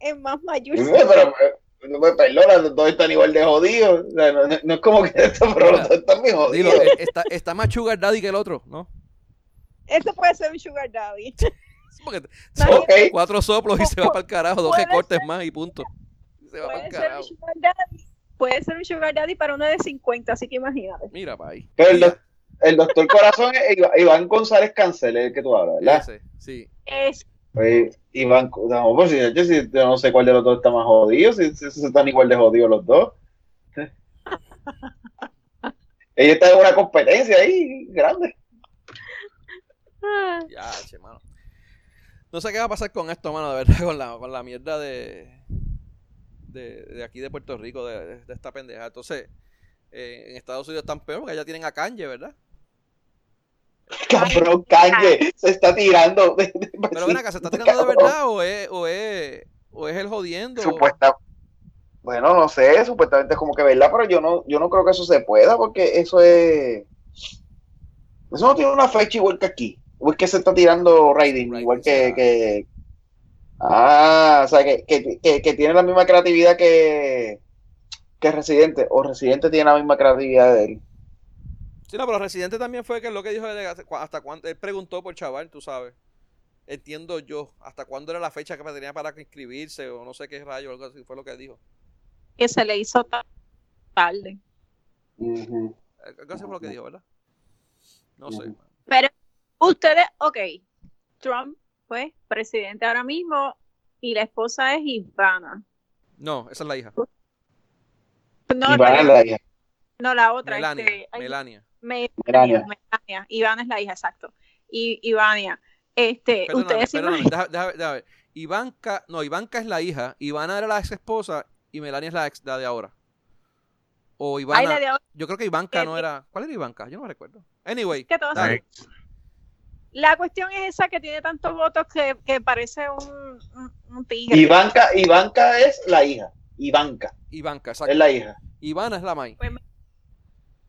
Es más Sí, mayúscula. Pero, eh, no me perdona, los dos están igual de jodidos. O sea, no, no- no es como que esto, pero los dos están bien Dilo, jodidos. eh, está, está más sugar daddy que el otro, ¿no? Este puede ser un sugar daddy. Porque cuatro soplos y se va para el carajo, dos recortes más y punto. Se va para Puede el ser, carajo. un sugar daddy, puede ser un sugar daddy para una de 50, así que imagínate. Mira, pa' ahí. Pero el, doc- el doctor Corazón es Iván González Cancel, el que tú hablas, ¿verdad? Ese, sí. Es, Pues, Iván, no, pues, yo, si- yo no sé cuál de los dos está más jodido, si, si- si están igual de jodidos los dos. Ella está en una competencia ahí grande. ah, Ya, che, mano. No sé qué va a pasar con esto, mano, de verdad, con la, con la mierda de, de, de aquí de Puerto Rico, de, de esta pendeja. Entonces, eh, en Estados Unidos están peor porque ya tienen a Kanye, ¿verdad? Cabrón, Kanye se está tirando. de- de- Pero ven acá, ¿se está tirando de verdad o es, o es, o es el jodiendo? Supuesta. Bueno, no sé, supuestamente es como que verdad, pero yo no, yo no creo que eso se pueda, porque eso es. Eso no tiene una fecha igual que aquí. O es que se está tirando raiding, Raiding, igual que, ah. que- Ah, o sea, que, que, que- que tiene la misma creatividad que, que Residente, o Residente tiene la misma creatividad de él. Sí, no, pero Residente también fue que lo que dijo hasta cuándo, él preguntó por chaval, tú sabes. Entiendo yo, hasta cuándo era la fecha que tenía para inscribirse o no sé qué rayo, algo así fue lo que dijo. que se le hizo ta- tarde. Ujú. Algo así fue lo que dijo, ¿verdad? No sé. Pero ustedes, ok, Trump fue presidente ahora mismo y la esposa es Ivana. No, esa es la hija. No, Ivana es la hija. no, la otra. Melania, este, ay, Melania. Melania. Ivana es la hija, exacto. Y Ivania, este, Perdóname, ustedes perdóname, deja- deja ver. Ivanka, no, Ivanka es la hija, Ivana era la ex esposa y Melania es la ex la de ahora. O Ay, Ivana, la de ahora, yo creo que Ivanka que- no era. ¿Cuál era Ivanka? Yo no recuerdo. Anyway, que todos. La cuestión es esa que tiene tantos votos que, que parece un, un, un tigre. Ivanka, Ivanka es la hija. Ivanka Ivanka, es exacto. la hija. Ivana es la mai.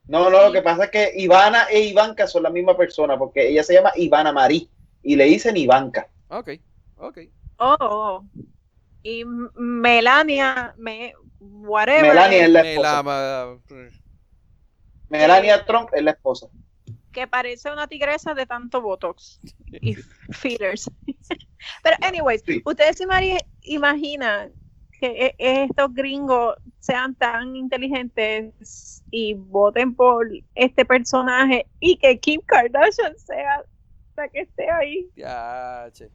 No, no, lo que pasa es que Ivana e Ivanka son la misma persona, porque ella se llama Ivana Marí y le dicen Ivanka. Ok, ok. Oh, oh. Y M- Melania, me, whatever. Melania es la esposa. la- Melania Trump es la esposa. Que parece una tigresa de tanto botox y fillers. Pero, anyways, Sí. ustedes se imaginan que e- estos gringos sean tan inteligentes y voten por este personaje y que Kim Kardashian sea la que esté ahí. Ya, che.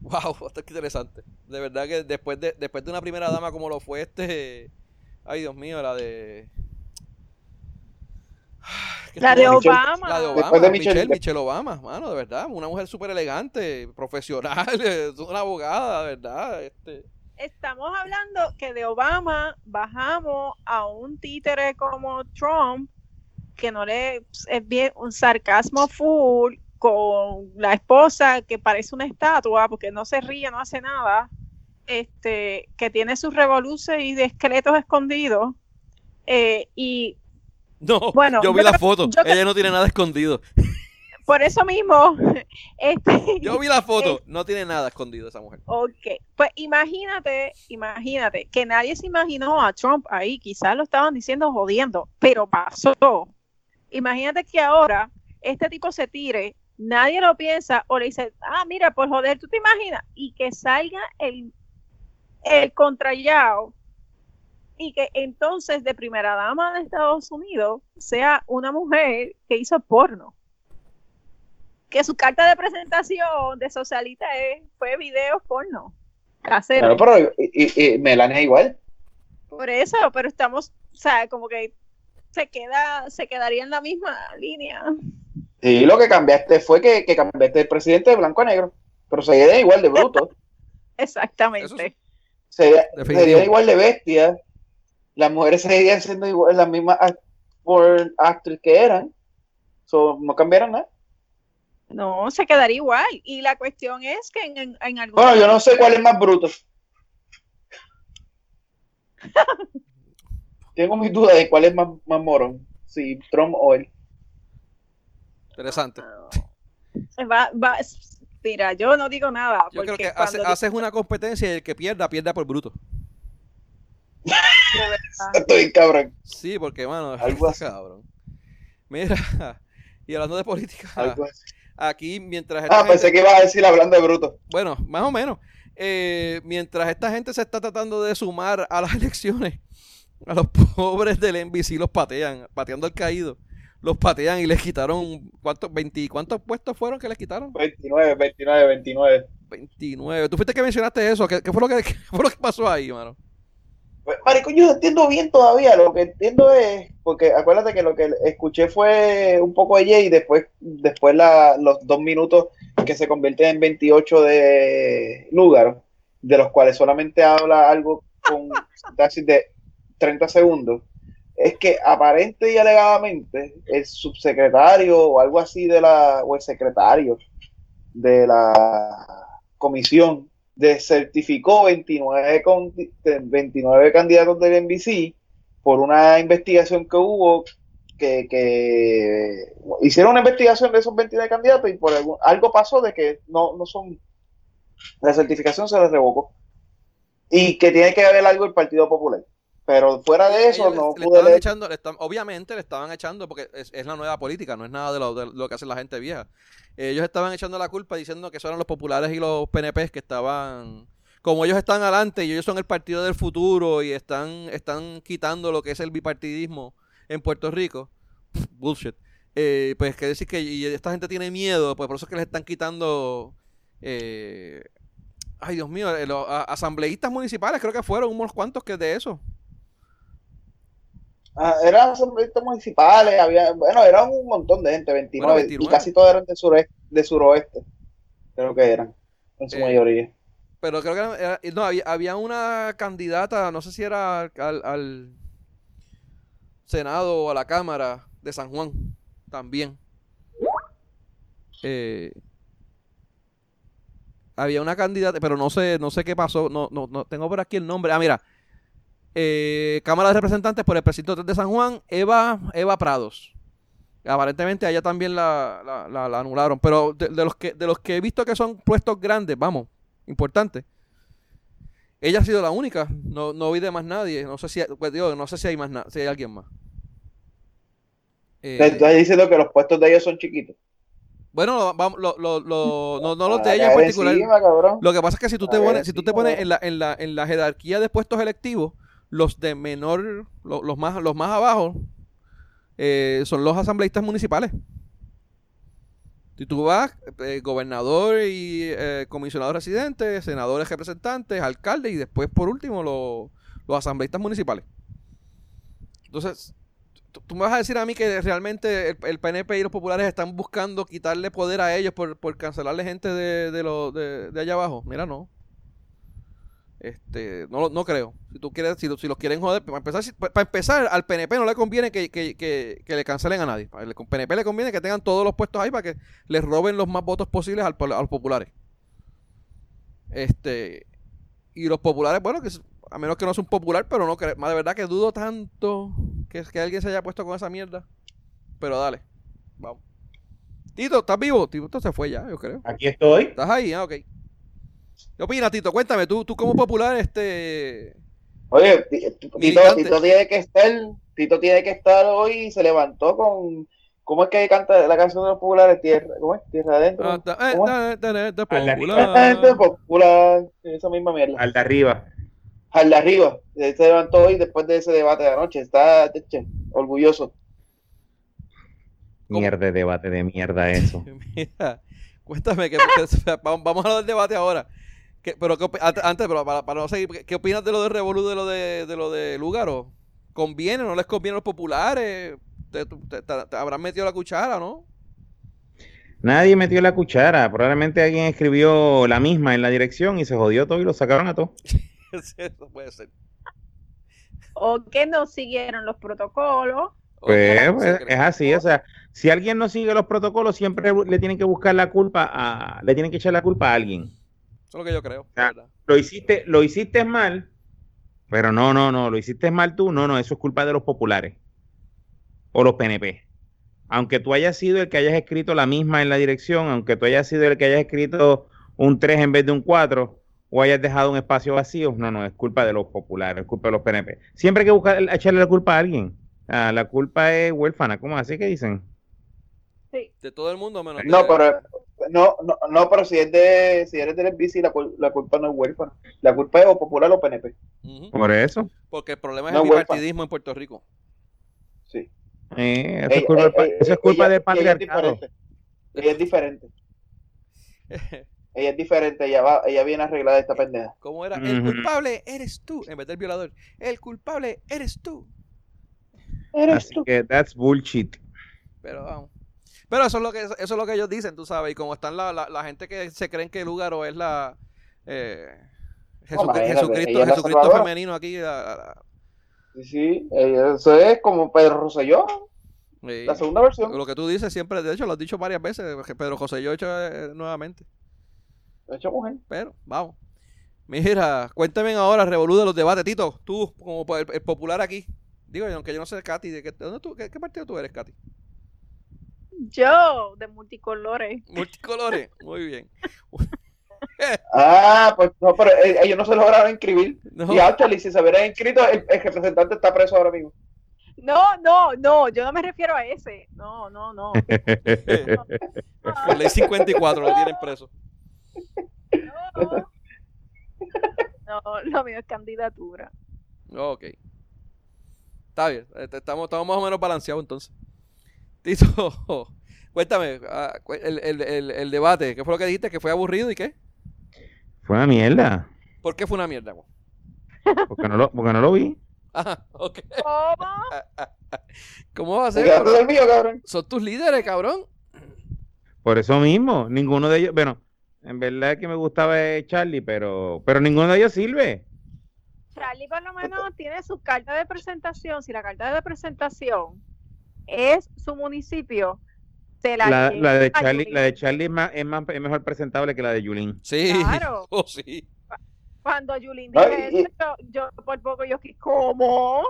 Wow, esto es interesante. De verdad que después de, después de una primera dama como lo fue este. Ay, Dios mío, la de. ¿Qué La de? Michelle- Obama. La de Obama, Después de Michelle, Michelle- Michelle Obama, mano, de verdad, una mujer súper elegante, profesional, es una abogada, de verdad, este, Estamos hablando que de Obama bajamos a un títere como Trump, que no le es bien un sarcasmo full, con la esposa que parece una estatua porque no se ríe, no hace nada, este, que tiene sus revoluciones y de esqueletos escondidos. eh, y no, Bueno, yo vi la foto, creo- ella no tiene nada escondido, por eso mismo, este, yo vi la foto, no tiene nada escondido esa mujer, Ok, pues imagínate, imagínate que nadie se imaginó a Trump ahí, quizás lo estaban diciendo jodiendo, pero pasó. Imagínate que ahora este tipo se tire, nadie lo piensa o le dice, ah, mira, por joder, tú te imaginas, y que salga el, el contrallado y que entonces de primera dama de Estados Unidos sea una mujer que hizo porno. Que su carta de presentación de socialita es, fue videos porno. Casero. Claro, pero y, y- y Melania igual. Por eso, pero estamos, o sea, como que se queda, se quedaría en la misma línea. Y lo que cambiaste fue que, que cambiaste el presidente de blanco a negro. Pero seguían igual de bruto. Exactamente. Sí. Definitivo. Serían igual de bestias. Las mujeres seguirían siendo igual, las mismas act- por actriz que eran. So, no cambiaron nada. No, se quedaría igual. Y la cuestión es que en, en, en algún Bueno, yo no sé cuál es más bruto. Tengo mis dudas de cuál es más, más morón. Si Trump o él. interesante, va, va- Mira, yo no digo nada. Yo creo porque que hace- haces una competencia y el que pierda, pierda por bruto. Estoy cabrón. Sí, porque, mano, Algo está cabrón. Mira, y hablando de política, Algo así. aquí mientras esta Ah, pensé gente- que ibas a decir hablando de bruto. bueno, más o menos, eh, mientras esta gente se está tratando de sumar a las elecciones, a los pobres del NBC los patean, pateando al caído, los patean y les quitaron, ¿cuántos, 20, ¿cuántos puestos fueron que les quitaron? 29, 29, 29. 29. Tú fuiste que mencionaste eso, ¿qué, qué fue, lo que, qué fue lo que pasó ahí, mano? Pues, Marico, yo entiendo bien todavía. Lo que entiendo es, porque acuérdate que lo que escuché fue un poco de Jay y después, después la, los dos minutos que se convierten en 28 de Lugar, de los cuales solamente habla algo con de 30 segundos. Es que aparente y alegadamente el subsecretario o algo así de la, o el secretario de la comisión desertificó 29, con, 29 candidatos del NBC por una investigación que hubo que, que hicieron una investigación de esos 29 candidatos y por algún- algo pasó de que no, no son la certificación se les revocó y que tiene que haber algo el Partido Popular pero fuera de eso Ellos no le, pude estaban leer echando, le están- obviamente le estaban echando, porque es, es la nueva política, no es nada de lo, de lo que hace la gente vieja. Ellos estaban echando la culpa diciendo que eso eran los populares y los PNP que estaban, como ellos están adelante y ellos son el partido del futuro y están, están quitando lo que es el bipartidismo en Puerto Rico. Bullshit. Eh, pues que decir que y esta gente tiene miedo, pues por eso es que les están quitando eh, ay Dios mío, eh, los asambleístas municipales creo que fueron unos cuantos que de eso. Ah, eran asambleístas municipales, había, bueno, eran un montón de gente, 29, Bueno, 29. y casi todos eran de, sureste, de suroeste, creo que eran, en su Eh, mayoría. Pero creo que era- no, había, había una candidata, no sé si era al, al- al Senado o a la Cámara de San Juan, también. Eh, había una candidata, pero no sé, no sé qué pasó, no, no, no tengo por aquí el nombre. Ah, mira. Eh, Cámara de Representantes por el precinto 3 de San Juan, Eva, Eva Prados. Aparentemente a ella también la, la- la- la anularon. Pero de, de los que, de los que he visto que son puestos grandes, vamos, importantes. Ella ha sido la única. No, no vi de más nadie. No sé si, pues, digo, no sé si hay más si hay alguien más. Eh, estoy diciendo que los puestos de ellos son chiquitos. bueno, lo- vamos, lo- lo- no, no los de ella en particular. encima. Lo que pasa es que si tú te pones, si tú te pones en la, en la, en la jerarquía de puestos electivos, los de menor, lo- los más, los más abajo, eh, son los asambleístas municipales. Si tú vas, eh, gobernador y eh, comisionado residente, senadores representantes, alcaldes y después por último los, los asambleístas municipales. Entonces, tú me vas a decir a mí que realmente el, el PNP y los populares están buscando quitarle poder a ellos por, por cancelarle gente de, de, lo- de, de allá abajo. Mira, no. Este, no, lo- no creo. Si tú quieres, si, lo- si los quieren joder, para empezar, si- para empezar, al PNP no le conviene que, que, que, que le cancelen a nadie. Al PNP le conviene que tengan todos los puestos ahí para que les roben los más votos posibles al, a los populares. Este, y los populares, bueno, que a menos que no sea un popular, pero no creo, más de verdad que dudo tanto que, que alguien se haya puesto con esa mierda. Pero dale, vamos. Tito, ¿estás vivo? Tito se fue ya, yo creo. Aquí estoy. ¿Estás ahí? Ah, ok. ¿Qué opinas, Tito? Cuéntame, tú, tú como popular, este... Oye, Ti- Tito. Tito tiene que estar, Tito tiene que estar hoy y se levantó con, ¿cómo es que canta la canción de los populares? Tierra, ¿cómo es? Tierra adentro. ah, eh, de popular. Gente popular, esa misma mierda. Al de arriba. Al de arriba, se levantó hoy después de ese debate de anoche, está teche, orgulloso. Mierda de debate de mierda eso. Mira, cuéntame, que, vamos a hablar del debate ahora. Pero ¿qué antes, pero para, para no seguir, ¿qué- ¿qué opinas de lo de Revolú, de lo de, de lo de Lugaro? ¿Conviene o no les conviene a los populares? ¿Te, te- te- te habrán metido la cuchara, no? Nadie metió la cuchara. Probablemente alguien escribió la misma en la dirección y se jodió todo y lo sacaron a todos. Eso puede ser. O que no siguieron los protocolos. Pues, pues, es así, o sea, si alguien no sigue los protocolos, siempre le tienen que buscar la culpa a, le tienen que echar la culpa a alguien. Eso es lo que yo creo. ¿verdad? Lo hiciste, lo hiciste mal, pero no, no, no, lo hiciste mal tú, no, no, eso es culpa de los populares o los PNP. aunque tú hayas sido el que hayas escrito la misma en la dirección, aunque tú hayas sido el que hayas escrito un 3 en vez de un 4, o hayas dejado un espacio vacío, no, no, es culpa de los populares, es culpa de los PNP. Siempre hay que buscar echarle la culpa a alguien. Ah, la culpa es huérfana, ¿cómo así que dicen? Sí. De todo el mundo menos No, de- pero no, no, no, pero si es de si eres del NBC, la, cul- la culpa no es huérfana. La culpa es o popular o PNP. Por eso. Porque el problema es No, el bipartidismo en Puerto Rico. Sí. Eh, eso, Ey, es culpa, ey, ey, eso es culpa ella- del ella es patriarcado. diferente. Ella es diferente. Ella es diferente. Ella va, ella viene arreglada de esta pendeja. ¿Cómo era? El culpable eres tú, en vez del violador. El culpable eres tú. Eres Así tú. que that's bullshit. Pero vamos. Pero eso es lo que eso es lo que ellos dicen, tú sabes. Y como están la, la, la gente que se creen que Lugaro es la eh, Jesucri- imagínate, Jesucristo, ella es la Jesucristo salvadora. femenino aquí. la- la- la- Sí, sí. Eso es como Pedro Rosselló, eh, la segunda versión. lo que tú dices siempre, de hecho lo has dicho varias veces, que Pedro José yo he hecho eh, nuevamente. Hecho mujer. Pero, vamos. Mira, cuéntame ahora, Revolú de los debates, Tito, tú como el, el popular aquí. Digo, aunque yo no sé, Katy, ¿de qué, de dónde tú, qué, qué partido tú eres, Katy? Yo, de multicolores. Multicolores, muy bien. Ah, pues no, pero eh, ellos no se lograron inscribir. No. Y actually, si se hubieran inscrito, el, el representante está preso ahora mismo. No, no, no, yo no me refiero a ese. No, no, no. Por ley 54 lo tienen preso. No, no, lo mío es candidatura. Ok. Está bien, este, estamos, estamos más o menos balanceados entonces. Tito, cuéntame, ah, el, el, el, el debate, ¿qué fue lo que dijiste? ¿Que fue aburrido y qué? Fue una mierda. ¿Por qué fue una mierda? Porque no lo, porque no lo vi. Ajá, ok. ¿Cómo? ¿Cómo va a Se ser? cabrón. Son tus líderes, cabrón. Por eso mismo, ninguno de ellos, bueno, en verdad es que me gustaba Charlie, pero, pero ninguno de ellos sirve. Charlie por lo menos tiene su carta de presentación. Si la carta de presentación es su municipio, se la, La, lleva la de Charlie, la de Charlie es más, es más, es mejor presentable que la de Yulín. Sí. Claro. Oh, sí. Cuando Yulín dice eso, yo, yo por poco yo que ¿cómo?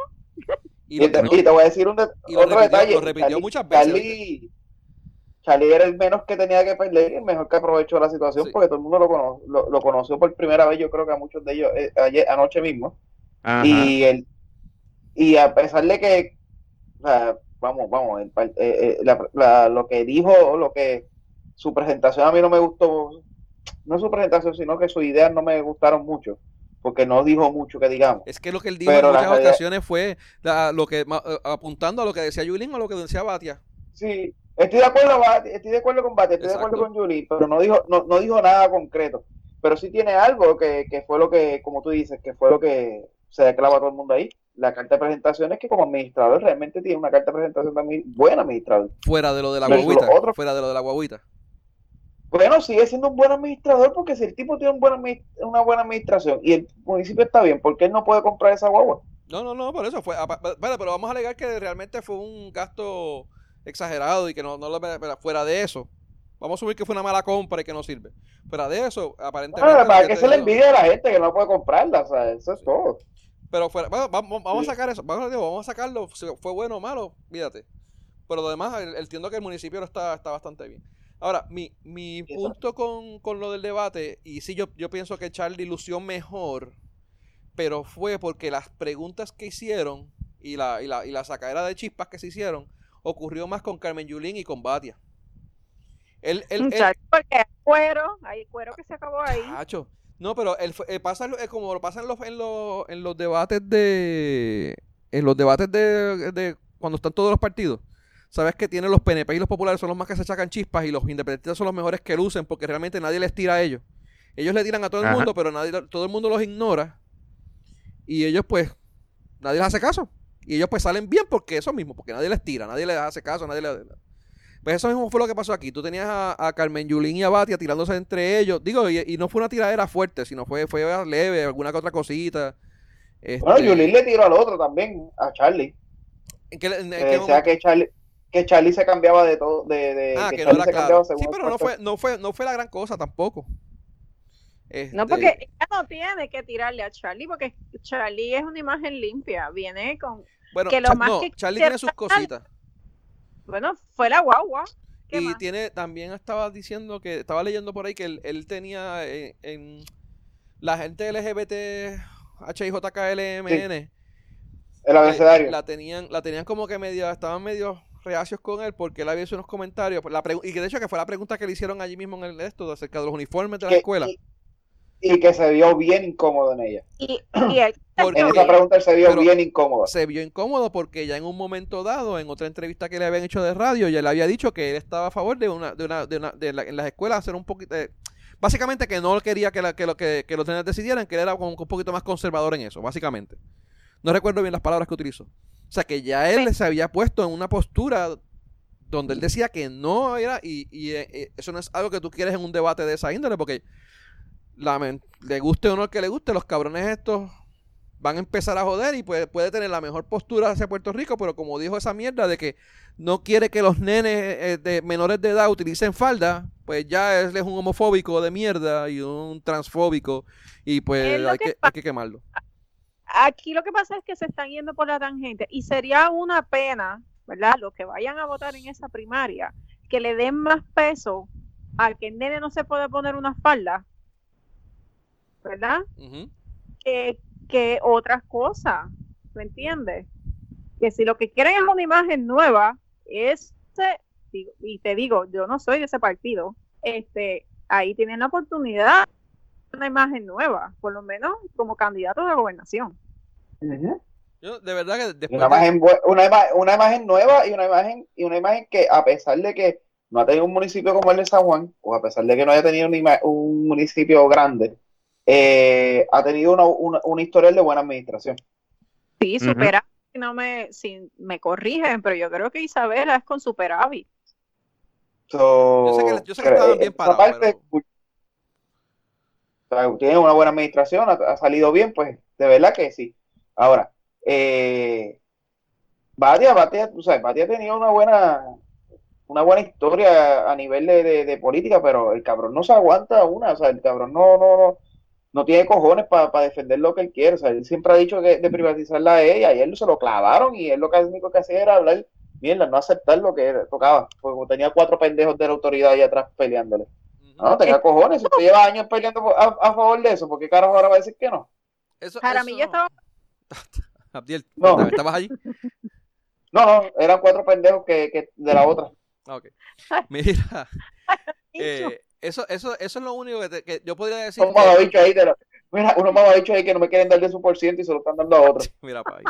Y, Y, te, no, y te voy a decir un de- y lo otro repitió- detalle. lo repitió muchas veces, Charlie, Charlie era el menos que tenía que perder y el mejor que aprovechó la situación Sí. porque todo el mundo lo, cono- lo, lo conoció por primera vez, yo creo que a muchos de ellos eh, ayer, anoche mismo. Ajá. Y él, y a pesar de que, o sea, vamos, vamos, el eh, eh, la- la- lo que dijo, lo que su presentación a mí no me gustó, no su presentación, sino que sus ideas no me gustaron mucho, porque no dijo mucho que digamos. Es que lo que él dijo Pero en muchas realidad- ocasiones fue la- lo que eh, apuntando a lo que decía Yulín o lo que decía Batia. Sí, estoy de acuerdo, estoy de acuerdo con Bati, estoy de acuerdo con Julie, pero no dijo, no, no dijo nada concreto. Pero sí tiene algo que, que fue lo que, como tú dices, que fue lo que se declava a todo el mundo ahí. La carta de presentación es que como administrador realmente tiene una carta de presentación también buena administrador. Fuera de lo de la guaguita. Fuera de lo de la guaguita. Bueno, sigue siendo un buen administrador porque si el tipo tiene un buen una buena administración y el municipio está bien, ¿por qué él no puede comprar esa guagua? No, no, no, por eso fue. Vale, pero vamos a alegar que realmente fue un gasto exagerado y que no, no lo pero fuera de eso. Vamos a subir que fue una mala compra y que no sirve. Fuera de eso, aparentemente. Lo ¿Para que se le envidia a la gente que no puede comprarla? O sea, eso es todo. Pero fuera, bueno, vamos, vamos Sí. a sacar eso. Vamos, digo, vamos a sacarlo. Si fue bueno o malo, fíjate. Pero lo demás, el- entiendo que el municipio no está, está bastante bien. Ahora, mi, mi punto con, con lo del debate, y sí, yo, yo pienso que Charlie lució mejor, pero fue porque las preguntas que hicieron y la, y la, y la sacadera de chispas que se hicieron ocurrió más con Carmen Yulín y con Batia. Él, él- Muchacho, porque hay cuero, hay cuero que se acabó ahí. Chacho. No, pero el, eh, pasa eh, como lo pasa en los, en los, en los debates de. En los debates de, de cuando están todos los partidos. Sabes que tienen los PNP y los populares son los más que se sacan chispas y los independentistas son los mejores que lucen porque realmente nadie les tira a ellos. Ellos le tiran a todo el mundo, pero nadie, todo el mundo los ignora. Y ellos, pues, nadie les hace caso. Y ellos, pues, salen bien porque eso mismo, porque nadie les tira, nadie les hace caso, nadie les. Pues eso mismo fue lo que pasó aquí. Tú tenías a, a Carmen Yulín y a Batia tirándose entre ellos. Digo, y, y no fue una tiradera fuerte, sino fue, fue leve, alguna que otra cosita. Este, Bueno, Yulín le tiró al otro también, a Charlie. ¿en qué- en- en Que qué Charlie, que Charlie se cambiaba de todo, de, de Ah, que que no era se claro. cambiaba según Sí, pero no fue, no fue, no fue la gran cosa tampoco. Este, No, porque ella no tiene que tirarle a Charlie, porque Charlie es una imagen limpia. Viene con. bueno, que lo Cha- más no, que Charlie tiene sus cositas. Bueno, fue la guagua. ¿Qué Y más? tiene, también estaba diciendo que, estaba leyendo por ahí que él, él tenía eh, en, la gente LGBT HIJKLMN El abecedario. eh, la tenían, la tenían como que medio, estaban medio reacios con él porque él había hecho unos comentarios. La y que de hecho que fue la pregunta que le hicieron allí mismo en el esto acerca de los uniformes de la Que- escuela. y, y que se vio bien incómodo en ella. Y, y él Porque- En esa pregunta él se vio Pero- bien incómodo. se vio incómodo porque ya en un momento dado, en otra entrevista que le habían hecho de radio, ya le había dicho que él estaba a favor de una, de una, de una, de la- en las escuelas hacer un poquito, eh, básicamente que no quería que, la- que, lo, que, que los nenes decidieran, que él era como un poquito más conservador en eso, básicamente. No recuerdo bien las palabras que utilizó. O sea que ya él Sí. se había puesto en una postura donde él decía que no era, y, y, eh, eh, eso no es algo que tú quieres en un debate de esa índole, porque le guste o no el que le guste, los cabrones estos van a empezar a joder y puede, puede tener la mejor postura hacia Puerto Rico, pero como dijo esa mierda de que no quiere que los nenes eh, de menores de edad utilicen falda, pues ya él es un homofóbico de mierda y un transfóbico y Es pues hay que que, hay que quemarlo. aquí lo que pasa es que se están yendo por la tangente y sería una pena, ¿verdad? Los que vayan a votar en esa primaria, que le den más peso al que el nene no se puede poner una falda, ¿verdad? Que, que otras cosas, ¿me entiendes? Que si lo que quieren es una imagen nueva, es, y te digo, yo no soy de ese partido, este, ahí tienen la oportunidad de una imagen nueva, por lo menos como candidato a la gobernación. Yo, de verdad que después Una imagen, una, ima- una imagen nueva y una imagen, y una imagen que a pesar de que no ha tenido un municipio como el de San Juan, o a pesar de que no haya tenido un municipio grande, eh, ha tenido una, una, una historial de buena administración. Sí, superávit, si no me, si me corrigen, pero yo creo que Isabela es con superávit. So, Yo sé que- yo sé que cre- estaban bien esa parados, parte, pero- o sea, tiene una buena administración, ha, ha salido bien, pues de verdad que sí. Ahora, eh, Batia, Batia, tú sabes, Batia tenía una buena, una buena historia a nivel de, de- de política, pero el cabrón no se aguanta una, o sea, el cabrón no, no, no, no tiene cojones para defender lo que él quiere, o sea, él siempre ha dicho que de privatizarla a ella, y él se lo clavaron, y él lo que único que hacía era hablar mierda, no aceptar lo que tocaba, porque como tenía cuatro pendejos de la autoridad ahí atrás peleándole. No, tenga cojones, si usted lleva años peleando a, a favor de eso, ¿por qué carajo ahora va a decir que no? Eso, Jaramillo eso- estaba Abdiel, No. ¿estabas allí? No, no, eran cuatro pendejos que, que de la otra. Ok. Mira, eh, eso, eso, eso es lo único que, te- que yo podría decir. Unos que- mamabichos ahí, de la- mira, unos mamabichos ahí que no me quieren dar de su por ciento y se lo están dando a otro. Mira, pa' ahí.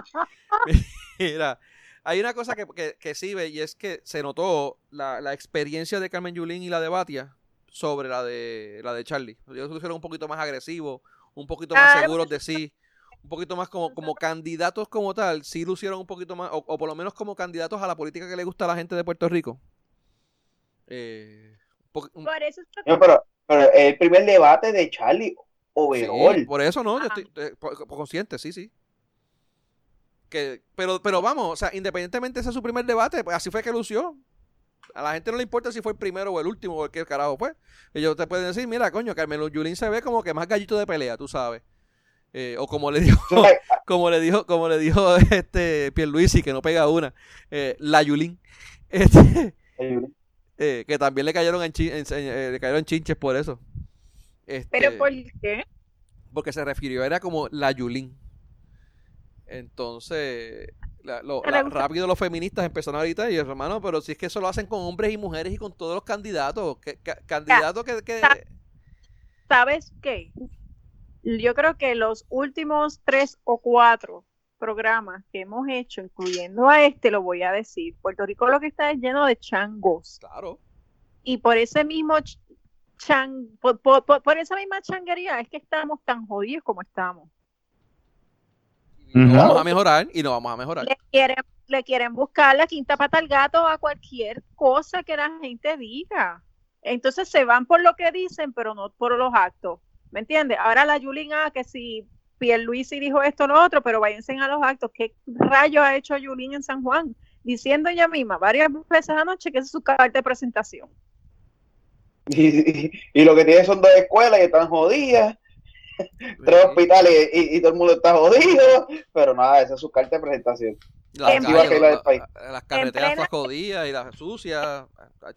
Mira, hay una cosa que, que, que sí ve y es que se notó la, la experiencia de Carmen Yulín y la de Batia sobre la de la de Charlie. Ellos lo hicieron un poquito más agresivo, un poquito más Ah, seguros de sí, un poquito más como, como candidatos como tal, sí lucieron un poquito más, o, o por lo menos como candidatos a la política que le gusta a la gente de Puerto Rico. Eh, Por eso es que- No, pero, pero el primer debate de Charlie Sí, overall. por eso no, yo estoy eh, consciente, sí, sí. Que, pero, pero vamos, o sea, independientemente de ese su primer debate, pues así fue que lució. A la gente no le importa si fue el primero o el último o el que carajo fue. Ellos te pueden decir, mira, coño, Carmelo Yulín se ve como que más gallito de pelea, tú sabes. Eh, o como le dijo, como le dijo, como le dijo este Pierluisi, que no pega una, eh, la Yulín. Este, eh, que también le cayeron en, chi- en- en- eh, le cayeron chinches por eso. Este, ¿Pero por qué? porque se refirió, era como la Yulín. Entonces, la- lo- la- gusta. rápido los feministas empezaron a gritar, y hermano, pero si es que eso lo hacen con hombres y mujeres y con todos los candidatos, que, ca- candidatos que, que- sa- ¿Sabes qué? Yo creo que los últimos tres o cuatro programas que hemos hecho, incluyendo a este, lo voy a decir, Puerto Rico lo que está es lleno de changos. claro, Y por ese mismo ch- chan, por, por- por- por esa misma changuería es que estamos tan jodidos como estamos. y no Ujú. vamos a mejorar, y no vamos a mejorar. Le quieren, le quieren buscar la quinta pata al gato a cualquier cosa que la gente diga. Entonces se van por lo que dicen, pero no por los actos. ¿Me entiendes? Ahora la Yulín, ah, que si Pierluisi dijo esto o lo otro, pero váyanse a los actos. ¿Qué rayos ha hecho Yulín en San Juan? Diciendo ella misma varias veces anoche que esa es su carta de presentación. Y, y- y lo que tiene son dos escuelas y están jodidas, tres hospitales y, y todo el mundo está jodido, pero nada, esa es su carta de presentación. Las, En calles, plena- las- país. las carreteras plena- jodidas y las sucias.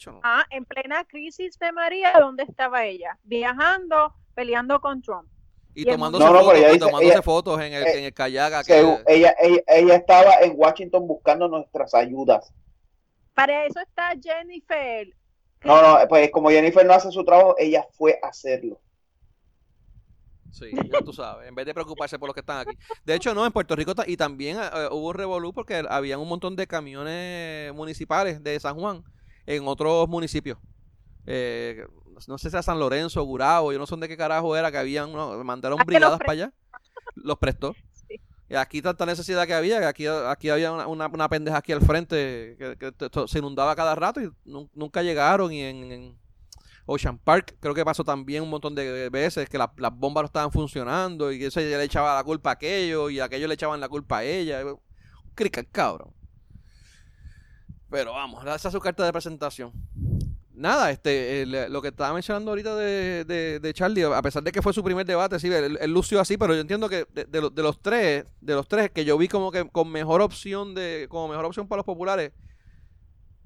no. Ah, en plena crisis de María, ¿dónde estaba ella? Viajando, peleando con Trump. Y tomándose, mundo- No, no, fotos, dice- tomándose ella- fotos en el, eh, en el kayak. Aquel. ella, ella, ella estaba en Washington buscando nuestras ayudas. Para eso está Jennifer. No, no, pues como Jennifer no hace su trabajo, ella fue a hacerlo. Sí, ya tú sabes, en vez de preocuparse por los que están aquí. De hecho, no, en Puerto Rico y también eh, hubo un revolú porque había un montón de camiones municipales de San Juan en otros municipios. Eh, no sé si era San Lorenzo, Gurabo, yo no sé de qué carajo era, que habían, mandaron Ah, brigadas para allá, los prestó. Sí. Y aquí tanta necesidad que había, que aquí, aquí había una, una, una pendeja aquí al frente que, se inundaba cada rato y nu- nunca llegaron. Y en, en Ocean Park creo que pasó también un montón de veces que la- las bombas no estaban funcionando y eso ella le echaba la culpa a aquello y aquello le echaban la culpa a ella. Un crical, cabrón. Pero vamos, esa es su carta de presentación. Nada, este, el- lo que estaba mencionando ahorita de, de, de Charlie, a pesar de que fue su primer debate, sí, él, él lució así, pero yo entiendo que de, de los- de los tres, de los tres que yo vi como que con mejor opción de, como mejor opción para los populares,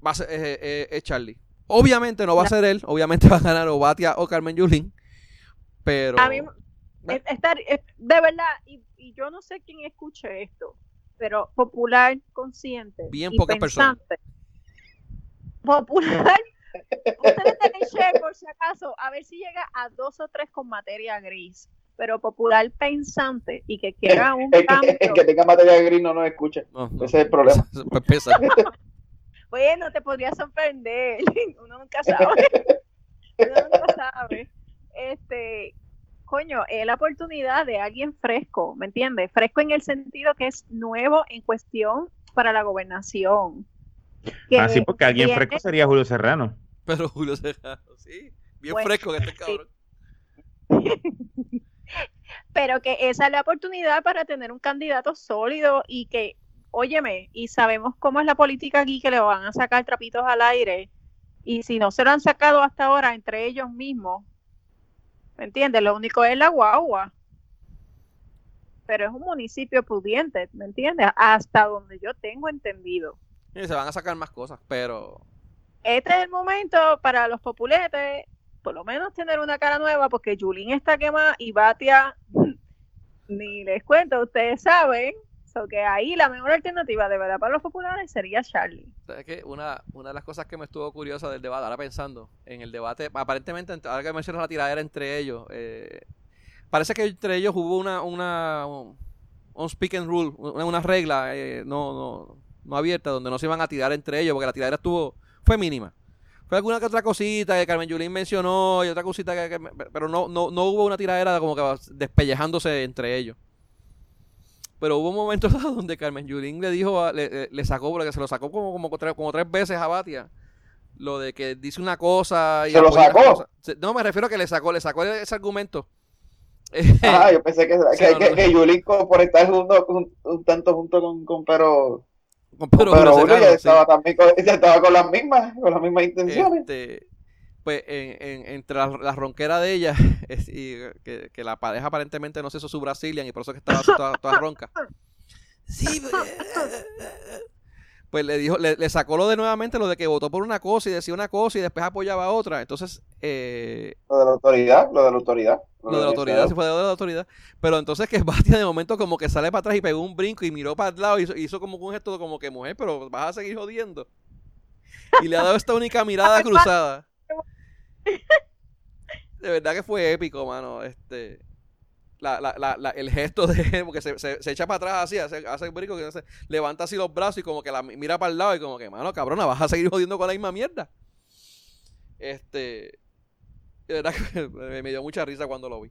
va a ser eh, eh, es Charlie. Obviamente no va a ser él, obviamente va a ganar o Batia o Carmen Yulín, pero A mí, estar, de verdad, y, y yo no sé quién escuche esto, pero popular, consciente. Bien y pocas personas. pensante. Popular. Ustedes tienen share por si acaso, a ver si llega a dos o tres con materia gris. Pero popular pensante y que quiera un El que, cambio. el que tenga materia gris no nos escucha. no, no. Ese es el problema. Pues pesa. Bueno, te podría sorprender. Uno nunca sabe. Uno nunca sabe. Este, coño, es la oportunidad de alguien fresco, ¿me entiendes? Fresco en el sentido que es nuevo en cuestión para la gobernación. Que Así Ah, porque alguien fresco sería Julio Serrano. Pero Julio Serrano, sí, bien Bueno, fresco que este sí. cabrón. Pero que esa es la oportunidad para tener un candidato sólido y que, óyeme, y sabemos cómo es la política aquí, que le van a sacar trapitos al aire. Y si no se lo han sacado hasta ahora entre ellos mismos, ¿me entiendes? Lo único es la guagua. Pero es un municipio pudiente, ¿me entiendes? Hasta donde yo tengo entendido. Y se van a sacar más cosas, pero Este es el momento para los populetes, por lo menos tener una cara nueva, porque Julín está quemada y Batia, ni les cuento, ustedes saben, so que ahí la mejor alternativa de verdad para los populares sería Charlie. ¿sabes qué? Una, una de las cosas que me estuvo curiosa del debate, ahora pensando en el debate, aparentemente, ahora que mencionas la tiradera entre ellos, eh, parece que entre ellos hubo una, una un, un speak and rule, una, una regla eh, no, no, no abierta, donde no se iban a tirar entre ellos, porque la tiradera estuvo, fue mínima. Fue alguna que otra cosita que Carmen Yulín mencionó y otra cosita que, que- pero no, no, no hubo una tiradera como que despellejándose entre ellos. Pero hubo un momento donde Carmen Yulín le dijo, a- le, le- sacó, porque se lo sacó como, como, tres, como tres veces a Batia. Lo de que dice una cosa y ¿Se lo sacó? No, me refiero a que le sacó, le sacó ese argumento. Ah, yo pensé que, Sí, que, no, que, no. que Yulín, por estar junto, un, un tanto junto con, con Pero, Pero sí. estaba también con, ya estaba con las mismas, con las mismas intenciones. Este, pues en, en- entre la, la ronquera de ella es- y que, que la pareja aparentemente no se hizo su Brazilian y por eso que estaba toda, toda ronca. Sí, pues le dijo, le, le sacó lo de nuevamente lo de que votó por una cosa y decía una cosa y después apoyaba a otra. Entonces, eh, Lo de la autoridad, lo de la autoridad. Lo de la autoridad, se fue de la autoridad. Pero entonces que Batia de momento como que sale para atrás y pegó un brinco y miró para el lado y hizo, hizo como un gesto como que mujer, pero vas a seguir jodiendo. Y le ha dado esta única mirada cruzada. De verdad que fue épico, mano. Este, la, la, la, la- el gesto de porque se, se, se echa para atrás así, hace, hace el brinco, que se- levanta así los brazos y como que la mi- mira para el lado y como que, mano, cabrona, vas a seguir jodiendo con la misma mierda. Este, me, dio mucha risa cuando lo vi.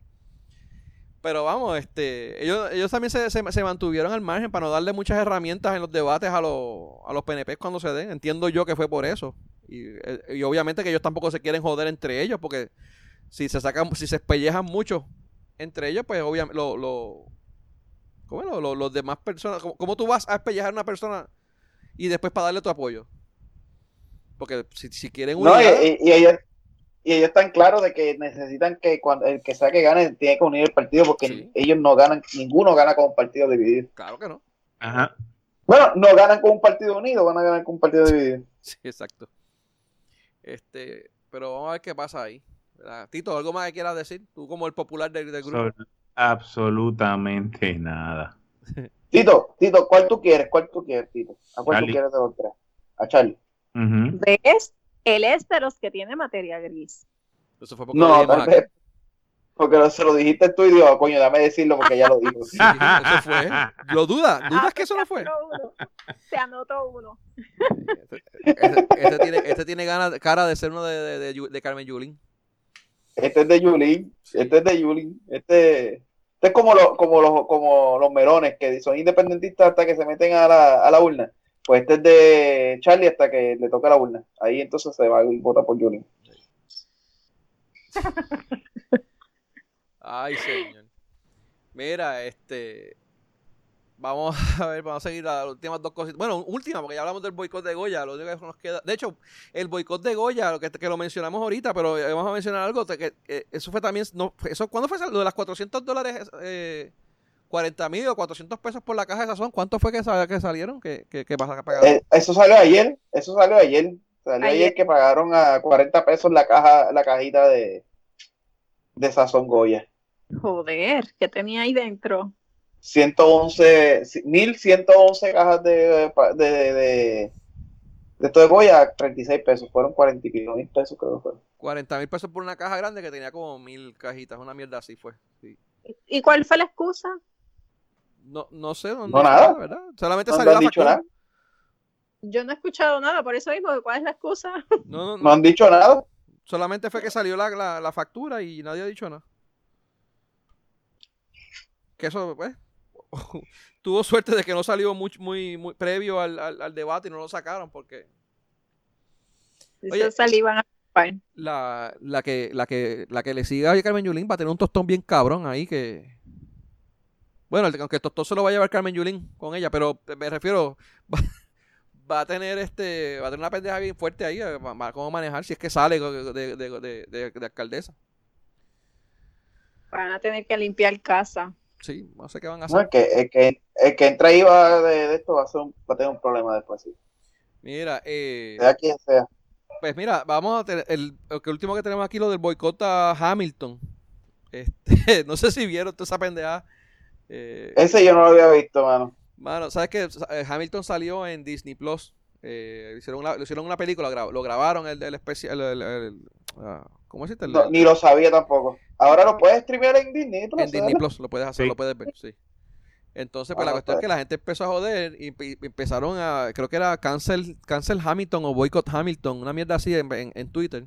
Pero vamos, este, ellos, ellos también se, se, se mantuvieron al margen para no darle muchas herramientas en los debates a los, a los PNP cuando se den. Entiendo yo que fue por eso. Y, eh, y obviamente que ellos tampoco se quieren joder entre ellos, porque si se sacan, si se espellejan mucho entre ellos, pues obviamente lo, lo, ¿cómo? Lo- lo- los demás personas, ¿cómo, cómo tú vas a espellejar a una persona y después para darle tu apoyo? Porque si, si quieren No, unidad, y- y ellos, y ellos están claros de que necesitan que cuando el que sea que gane tiene que unir el partido porque Sí. ellos no ganan, ninguno gana con un partido dividido. claro que no. Ajá. Bueno, no ganan con un partido unido, van a ganar con un partido dividido. Sí, exacto. Este, pero vamos a ver qué pasa ahí. ¿verdad? Tito, ¿algo más que quieras decir? Tú como el popular del, del grupo. Sol- absolutamente nada. Tito, Tito, ¿cuál tú quieres? ¿Cuál tú quieres, Tito? ¿A cuál Charlie. tú quieres de los tres? A Charlie. Ujú. ¿Ves? Él es de los que tiene materia gris. Eso fue porque lo No, tal vez. Porque lo- se lo dijiste tú y digo, coño, dame decirlo porque ya lo dijo. Sí, eso fue. ¿Lo dudas? ¿Dudas Ah, que eso no fue? Se anotó uno. Se anotó uno. Este, este tiene, este tiene gana- cara de ser uno de, de, de Carmen Yulín. Este es de Yulín, este es de Yulín, este, este es como, los como, los, como los melones que son independentistas hasta que se meten a la, a la urna. Pues este es de Charlie hasta que le toca la urna. Ahí entonces se va y vota por Yulín. Ay, señor. Mira, este. Vamos a ver, vamos a seguir las últimas dos cositas. Bueno, última, porque ya hablamos del boicot de Goya. Lo único que nos queda. De hecho, el boicot de Goya, lo que, lo mencionamos ahorita, pero eh, vamos a mencionar algo. Que, que eso fue también. No, eso, ¿Cuándo fue lo de las 400 dólares? Eh, 40 mil o 400 pesos por la caja de sazón. ¿Cuánto fue que, sal- que salieron? ¿Qué, qué, qué pasa? pagaron? Eh, eso salió ayer, eso salió ayer. Salió ayer, Ayer. que pagaron a 40 pesos la caja, la cajita de, de Sazón Goya. Joder, ¿qué tenía ahí dentro? 111, 1111 cajas de, de, de, de, de esto de Goya, 36 pesos, fueron 40 y pico mil pesos creo que fueron. 40 mil pesos por una caja grande que tenía como mil cajitas. Una mierda así fue. Sí. ¿Y cuál fue la excusa? No, no sé dónde. No, nada. ¿verdad? Solamente No, salió no han la dicho factura. nada, Yo no he escuchado nada, por eso mismo, ¿cuál es la excusa? No, no, no. no han dicho nada. Solamente fue que salió la, la, la factura y nadie ha dicho nada. Que eso, pues, tuvo suerte de que no salió muy, muy, muy previo al, al, al debate y no lo sacaron porque Oye, Eso salivan a la, la que la que la que le siga a Carmen Yulín va a tener un tostón bien cabrón ahí que bueno, aunque el tostón se lo va a llevar Carmen Yulín con ella, pero me refiero va, va a tener este va a tener una pendeja bien fuerte ahí, eh, va- cómo manejar si es que sale de, de, de, de- de- de alcaldesa. Van a tener que limpiar casa. Sí, no sé qué van a No, hacer. el, que, el, que, el que entra ahí va de, de esto va a, ser un- va a tener un problema después. Sí. Mira, eh, Sea quien sea. pues mira, vamos a tener el, el último que tenemos aquí lo del boicot a Hamilton. Este, no sé si vieron toda esa pendeja. Eh, Ese yo no lo había visto, mano. Mano, ¿sabes qué? Eh, Hamilton salió en Disney Plus. Eh, hicieron una, le hicieron una película, lo grabaron el, el especial. El, el- el- ah, ¿Cómo? El- No, ni lo sabía tampoco. Ahora lo puedes streamear en Disney. Plus, en Disney. Plus lo puedes hacer, Sí. lo puedes ver, sí. Entonces, pues Ah, la cuestión es pues. que la gente empezó a joder y, y- y empezaron a, creo que era cancel, cancel Hamilton o boycott Hamilton, una mierda así en, en- en Twitter.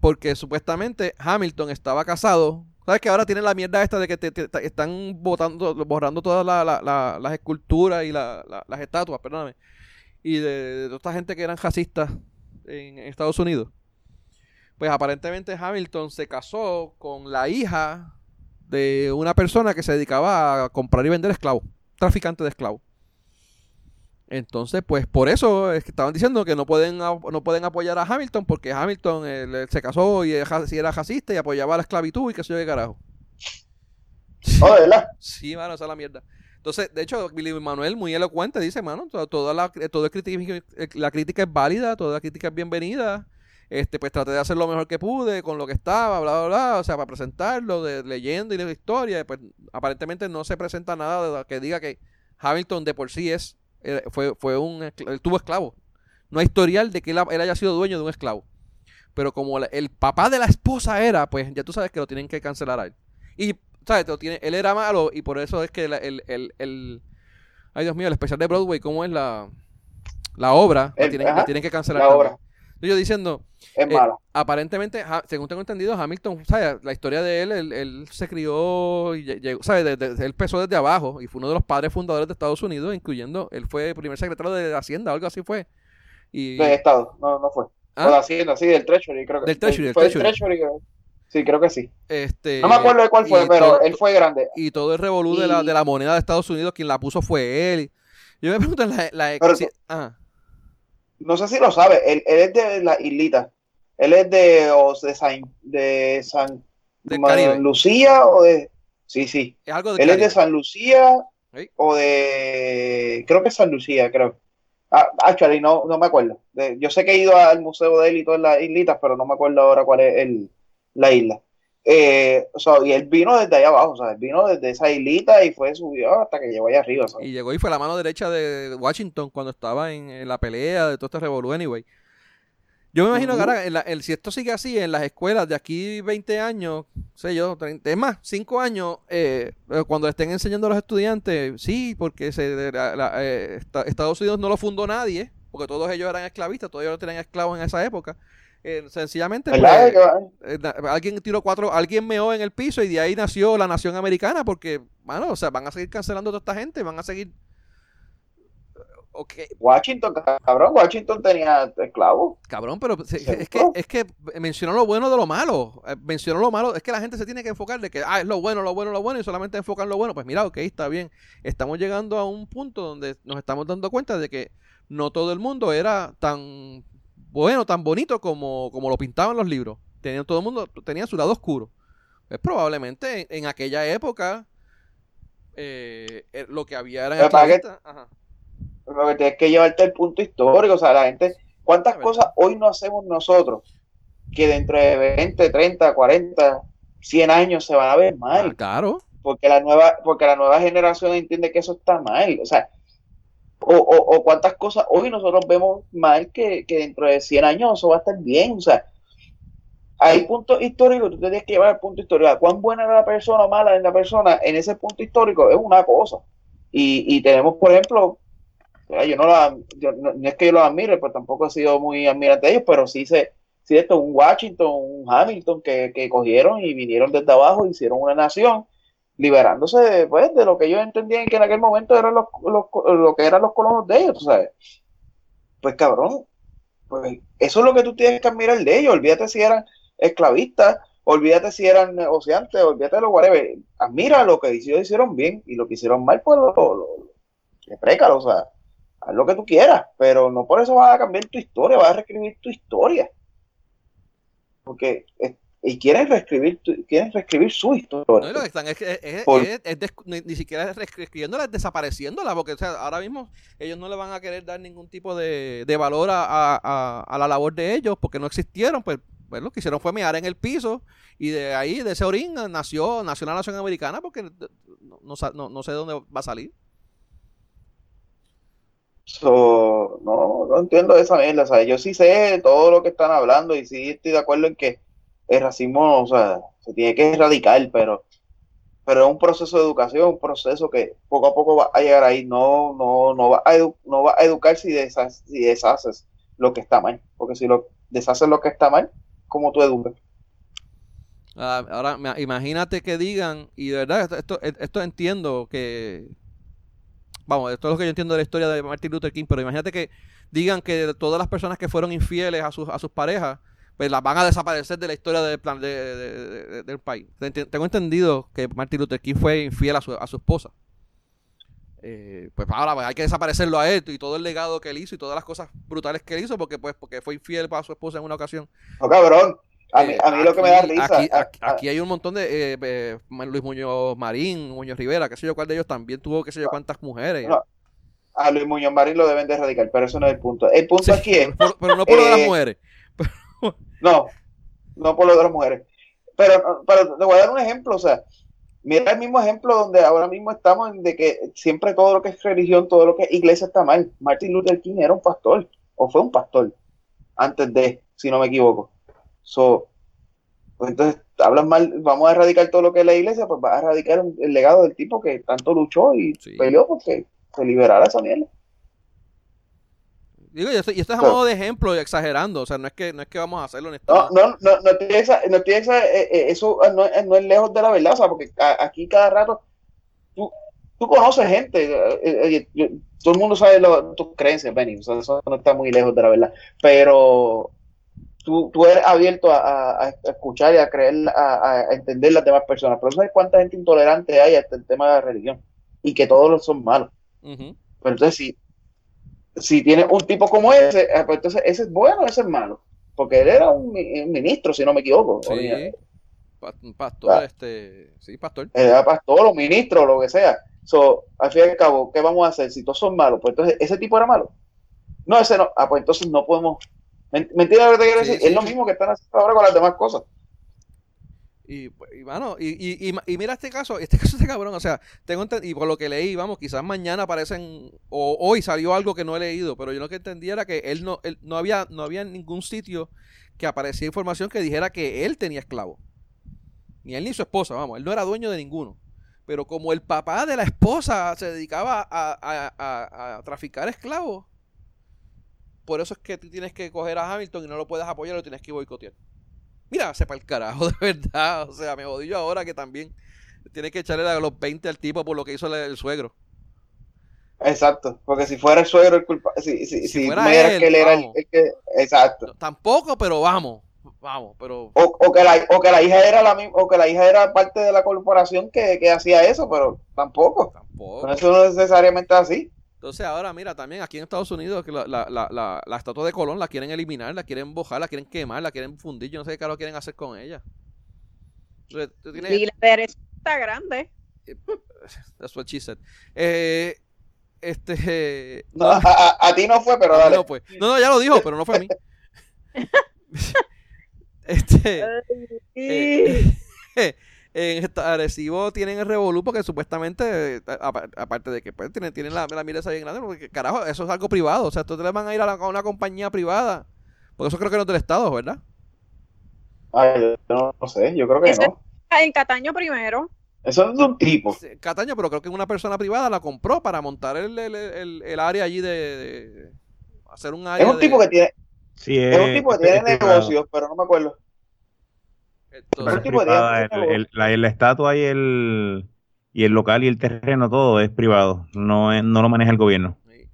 Porque supuestamente Hamilton estaba casado. ¿Sabes que ahora tienen la mierda esta de que te, están botando, borrando todas la- la- la- las esculturas y la- la- las estatuas, perdóname? Y de, toda esta gente que eran racistas en Estados Unidos. Pues aparentemente Hamilton se casó con la hija de una persona que se dedicaba a comprar y vender esclavos, traficante de esclavos. Entonces, pues por eso es que estaban diciendo que no pueden no pueden apoyar a Hamilton porque Hamilton eh, se casó y si era racista y apoyaba la esclavitud y qué sé yo qué carajo. Oh, de verdad. Sí, mano, esa es la mierda. Entonces, de hecho, Billy Manuel muy elocuente dice, mano, to- toda la, todo crítica, la crítica es válida, toda la crítica es bienvenida. Este, pues traté de hacer lo mejor que pude con lo que estaba, bla, bla, bla, o sea, para presentarlo, de, leyendo y la historia. Pues aparentemente no se presenta nada de- que diga que Hamilton de por sí es, eh, fue, fue un, él tuvo esclavo. No hay historial de que él, ha- él haya sido dueño de un esclavo. Pero como la- el papá de la esposa era, pues ya tú sabes que lo tienen que cancelar a él. Y, ¿sabes? Lo tiene, él era malo y por eso es que la- el, el, el- Ay, Dios mío, el especial de Broadway, ¿cómo es la, la obra? La El- tienen, la tienen que cancelar la obra. Yo diciendo, Es Eh, mala. aparentemente, Ha- según tengo entendido, Hamilton, ¿sabes? La historia de él, él, él se crió, y lle- llegó, ¿sabes? De- de- él empezó desde abajo y fue uno de los padres fundadores de Estados Unidos, incluyendo, él fue primer secretario de Hacienda, algo así fue. Y, De Estado. No, no fue. ¿Ah? O de Hacienda, sí, del Treasury, creo que Del Treasury, del fue Treasury. Treasury, creo. Sí, creo que sí. este, No me acuerdo de cuál fue, pero todo- él fue grande. y todo el revolú de, la, de la moneda de Estados Unidos, quien la puso fue él. Yo me pregunto, la, la Pero si- ajá. No sé si lo sabe, él, él es de la islita. Él es de, o de San, de San Caribe. Lucía o de... Sí, sí. es algo de Él es de San Lucía Sí. o de, creo que es San Lucía, creo. Ah, actually, no, no me acuerdo. De- yo sé que he ido al museo de él y todas las islitas, pero no me acuerdo ahora cuál es el, la isla. Eh, o sea, y él vino desde allá abajo, o sea, él vino desde esa islita y fue subió hasta que llegó allá arriba. ¿sabes? Y llegó y fue la mano derecha de Washington cuando estaba en, en la pelea de todo este revolú anyway. Yo me imagino que Ujú. ahora, en la- el- si esto sigue así, en las escuelas de aquí 20 años, sé yo, 30, es más, 5 años, eh, eh, cuando estén enseñando a los estudiantes, sí, porque se, la- la- eh, esta- Estados Unidos no lo fundó nadie, porque todos ellos eran esclavistas, todos ellos tenían esclavos en esa época. Eh, sencillamente, pues, eh, alguien tiró cuatro, alguien meó en el piso y de ahí nació la nación americana, porque, bueno, o sea, van a seguir cancelando a toda esta gente, van a seguir. Ok, Washington, cabrón, Washington tenía esclavos. cabrón, pero se- es que, es que mencionó lo bueno de lo malo. eh, Mencionó lo malo. Es que la gente se tiene que enfocar de que, ah, es lo bueno, lo bueno, lo bueno, y solamente enfocar en lo bueno. Pues mira, ok, está bien. Estamos llegando a un punto donde nos estamos dando cuenta de que no todo el mundo era tan bueno, tan bonito como, como lo pintaban los libros. Tenían, todo el mundo tenía su lado oscuro. Pues probablemente en, en aquella época eh, eh, lo que había. Ajá. Lo que tienes que llevarte al punto histórico, o sea, la gente, ¿cuántas cosas hoy no hacemos nosotros que dentro de 20, 30, 40, 100 años se van a ver Ah, mal? claro. Porque la nueva, porque la nueva generación entiende que eso está mal, o sea, o, o, cuántas cosas hoy nosotros vemos mal que, que dentro de 100 años eso va a estar bien, o sea, hay puntos históricos, tú tienes que llevar al punto histórico, cuán buena era la persona o mala es la persona en ese punto histórico es una cosa. Y, y tenemos, por ejemplo, yo no la, yo, no, no es que yo los admire, pues tampoco he sido muy admirante de ellos, pero sí sé, sí esto, un Washington, un Hamilton que, que cogieron y vinieron desde abajo, hicieron una nación, liberándose pues, de lo que ellos entendían que en aquel momento eran los, los- lo que eran los colonos de ellos, ¿sabes? Pues cabrón, pues eso es lo que tú tienes que admirar de ellos, olvídate si eran esclavistas, olvídate si eran negociantes, olvídate de lo whatever, admira lo que ellos hicieron bien y lo que hicieron mal, pues lo, lo, lo- reprécalo, o sea, haz lo que tú quieras, pero no por eso vas a cambiar tu historia, vas a reescribir tu historia. Porque, y quieren reescribir, quieren reescribir su historia. No, y lo que están es, es- Por- es- ni, ni siquiera es reescribiéndola, es desapareciéndola, porque o sea, ahora mismo ellos no le van a querer dar ningún tipo de, de valor a, a- a- la labor de ellos, porque no existieron, pues, pues lo que hicieron fue mear en el piso, y de ahí, de ese orín, nació, nació la nación americana, porque no, no no- no sé de dónde va a salir. So, no, no entiendo esa mierda, o sea, yo sí sé todo lo que están hablando y sí estoy de acuerdo en que el racismo, o sea, se tiene que erradicar, pero, pero es un proceso de educación, un proceso que poco a poco va a llegar ahí, no, no, no va a, edu- no va a educar si, desha- si deshaces lo que está mal, porque si lo deshaces lo que está mal, ¿cómo tú educas? Ah, Ahora, imagínate que digan, y de verdad, esto, esto, esto entiendo que. Vamos, esto es lo que yo entiendo de la historia de Martin Luther King, pero imagínate que digan que todas las personas que fueron infieles a sus, a sus parejas, pues las van a desaparecer de la historia del, plan, de, de- de- del país. Tengo entendido que Martin Luther King fue infiel a su, a su esposa. Eh, pues ahora pues, hay que desaparecerlo a él y todo el legado que él hizo y todas las cosas brutales que él hizo porque pues porque fue infiel para su esposa en una ocasión. No, cabrón, a mí, Eh, a mí lo que me da risa, Aquí, aquí- hay un montón de. eh, eh, Luis Muñoz Marín, Muñoz Rivera, qué sé yo cuál de ellos también tuvo, qué sé yo cuántas mujeres. No, a Luis Muñoz Marín lo deben de erradicar, pero eso no es el punto. El punto Sí, aquí es, pero, pero no por lo de las mujeres. No, no por lo de las mujeres. Pero, pero te voy a dar un ejemplo, o sea, mira el mismo ejemplo donde ahora mismo estamos en de que siempre todo lo que es religión, todo lo que es iglesia está mal. Martin Luther King era un pastor, o fue un pastor, antes de, si no me equivoco. So, pues entonces, hablas mal, vamos a erradicar todo lo que es la iglesia, pues vas a erradicar un- el legado del tipo que tanto luchó y Sí. peleó porque se liberara esa mierda. Digo, y esto, y esto es a modo de ejemplo y exagerando. O sea, no es que, no es que vamos a hacerlo en No, no, no, no tiene esa, no tiene esa, eh, eh, eso no, es- no es lejos de la verdad, o sea, porque a- aquí cada rato tú, tú conoces gente, eh, eh, todo el mundo sabe lo- tus creencias, Benny, o sea, eso no está muy lejos de la verdad, pero tú, tú eres abierto a, a- a escuchar y a creer, a, a entender las demás personas, pero ¿sabes cuánta gente intolerante hay hasta el tema de la religión? Y que todos los son malos. Pero entonces, si, si tienes un tipo como ese, eh, pues entonces ese es bueno, ese es malo. Porque él era un, mi- un ministro, si no me equivoco. Sí. Un pastor, Ah. este. Sí, pastor. Era pastor o ministro lo que sea. So, al fin y al cabo, ¿qué vamos a hacer? Si todos son malos, pues entonces, ¿ese tipo era malo? No, ese no. Ah, pues entonces no podemos. ¿Me, me entiendes lo que te quiero Sí, decir? sí, es lo mismo que están haciendo ahora con las demás cosas. Y, y, y, y, y, mira este caso, este caso de cabrón, o sea, tengo y por lo que leí, vamos, quizás mañana aparecen, o hoy salió algo que no he leído, pero yo lo que entendí era que él no, él no había, no había ningún sitio que aparecía información que dijera que él tenía esclavos. Ni él ni su esposa, vamos, él no era dueño de ninguno. Pero como el papá de la esposa se dedicaba a, a- a- a traficar esclavos, por eso es que tú tienes que coger a Hamilton y no lo puedes apoyar, lo tienes que boicotear. Mira, sepa el carajo, de verdad. O sea, me jodí yo ahora que también tiene que echarle a los 20 al tipo por lo que hizo el, el suegro. Exacto. Porque si fuera el suegro el culpable, si, si, Si si, fuera me él, que él era el, que. Exacto. No, tampoco, pero vamos. Vamos, pero. O, o que la, o que la hija era la misma, o que la hija era parte de la corporación que, que hacía eso, pero tampoco. Tampoco. Eso no es necesariamente así. Entonces ahora, mira, también aquí en Estados Unidos que la, la, la, la, la estatua de Colón la quieren eliminar, la quieren bojar, la quieren quemar, la quieren fundir. Yo no sé qué carajo quieren hacer con ella. Entonces, tú tienes- Y la derecha está grande. That's what she said. Eh, este. No, a, a- a ti no fue, pero dale. No, pues. no, no, ya lo dijo, pero no fue a mí. este. eh, en esta- Arecibo tienen el revolú porque supuestamente, apa- aparte de que pues, tienen, tienen la, la mira esa bien grande, porque carajo, eso es algo privado. O sea, ustedes van a ir a, la- a una compañía privada. Porque eso creo que no es del Estado, ¿verdad? Ay, yo no, no sé, yo creo que no. En Cataño primero. Eso es de un tipo. Cataño, pero creo que una persona privada la compró para montar el, el, el- el área allí de, de- hacer un área Es un tipo de- que tiene, Sí, es un tipo que tiene es privado. negocios, pero no me acuerdo. Entonces, privada, el- el- la, la estatua y el, y el local y el terreno, todo es privado. No, es- no lo maneja el gobierno. sí.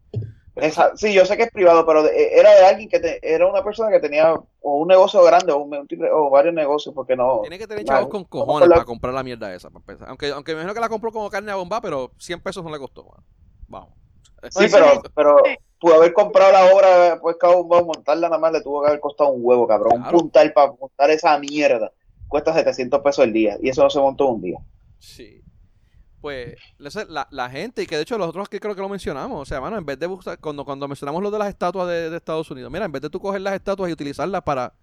Esa- sí, yo sé que es privado, pero de- era de alguien que te- era una persona que tenía o un negocio grande o, un, o varios negocios, porque no. Tiene que tener chavos con cojones para comprar la mierda esa. para. Aunque, aunque me imagino que la compró como carne a bomba, pero 100 pesos no le costó. Vamos. Sí, Eso pero, pero pudo haber comprado la obra, pues cada uno montarla nada más le tuvo que haber costado un huevo, cabrón. Claro. Un puntal para montar esa mierda cuesta 700 pesos el día y eso no se montó un día. Sí. Pues la, la- gente, y que de hecho los otros que creo que lo mencionamos, o sea, mano, en vez de buscar, cuando, cuando mencionamos lo de las estatuas de, Estados Unidos, mira, en vez de tú coger las estatuas y utilizarlas para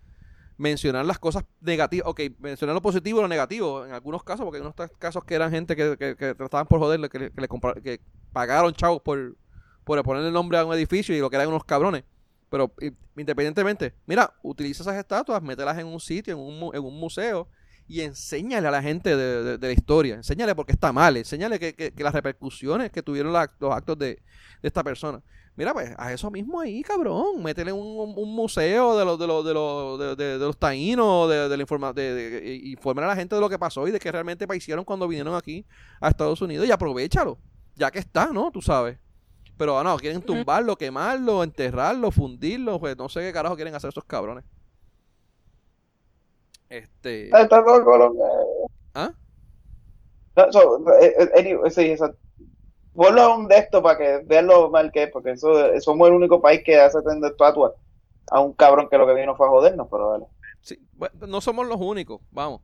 mencionar las cosas negativas, ok, mencionar lo positivo y lo negativo, en algunos casos, porque hay unos casos que eran gente que, que, que trataban por joderle, que, que, le que pagaron chavos por, por ponerle el nombre a un edificio y lo que eran unos cabrones. Pero independientemente, mira, utiliza esas estatuas, mételas en un sitio, en un, en un museo, y enséñale a la gente de, la historia, enséñale por qué está mal, enséñale que, las repercusiones que tuvieron los actos de, esta persona. Mira, pues, a eso mismo ahí, cabrón, métele un, un- museo de los de los de los de, los taínos, de, la informa, de, informar a la gente de lo que pasó y de qué realmente hicieron cuando vinieron aquí a Estados Unidos y aprovechalo, ya que está, ¿no? Tú sabes. Pero no, quieren tumbarlo, quemarlo, enterrarlo, fundirlo, pues no sé qué carajo quieren hacer esos cabrones. Este, Ah, está todo Colón, eh. ¿ah? No, so, eh, eh, anyway, sí, eso. Ponlo a un de esto para que vean lo mal que es, porque eso, eh, somos el único país que hace tener estatuas a un cabrón que lo que vino fue a jodernos, pero dale. Sí, bueno, no somos los únicos, vamos.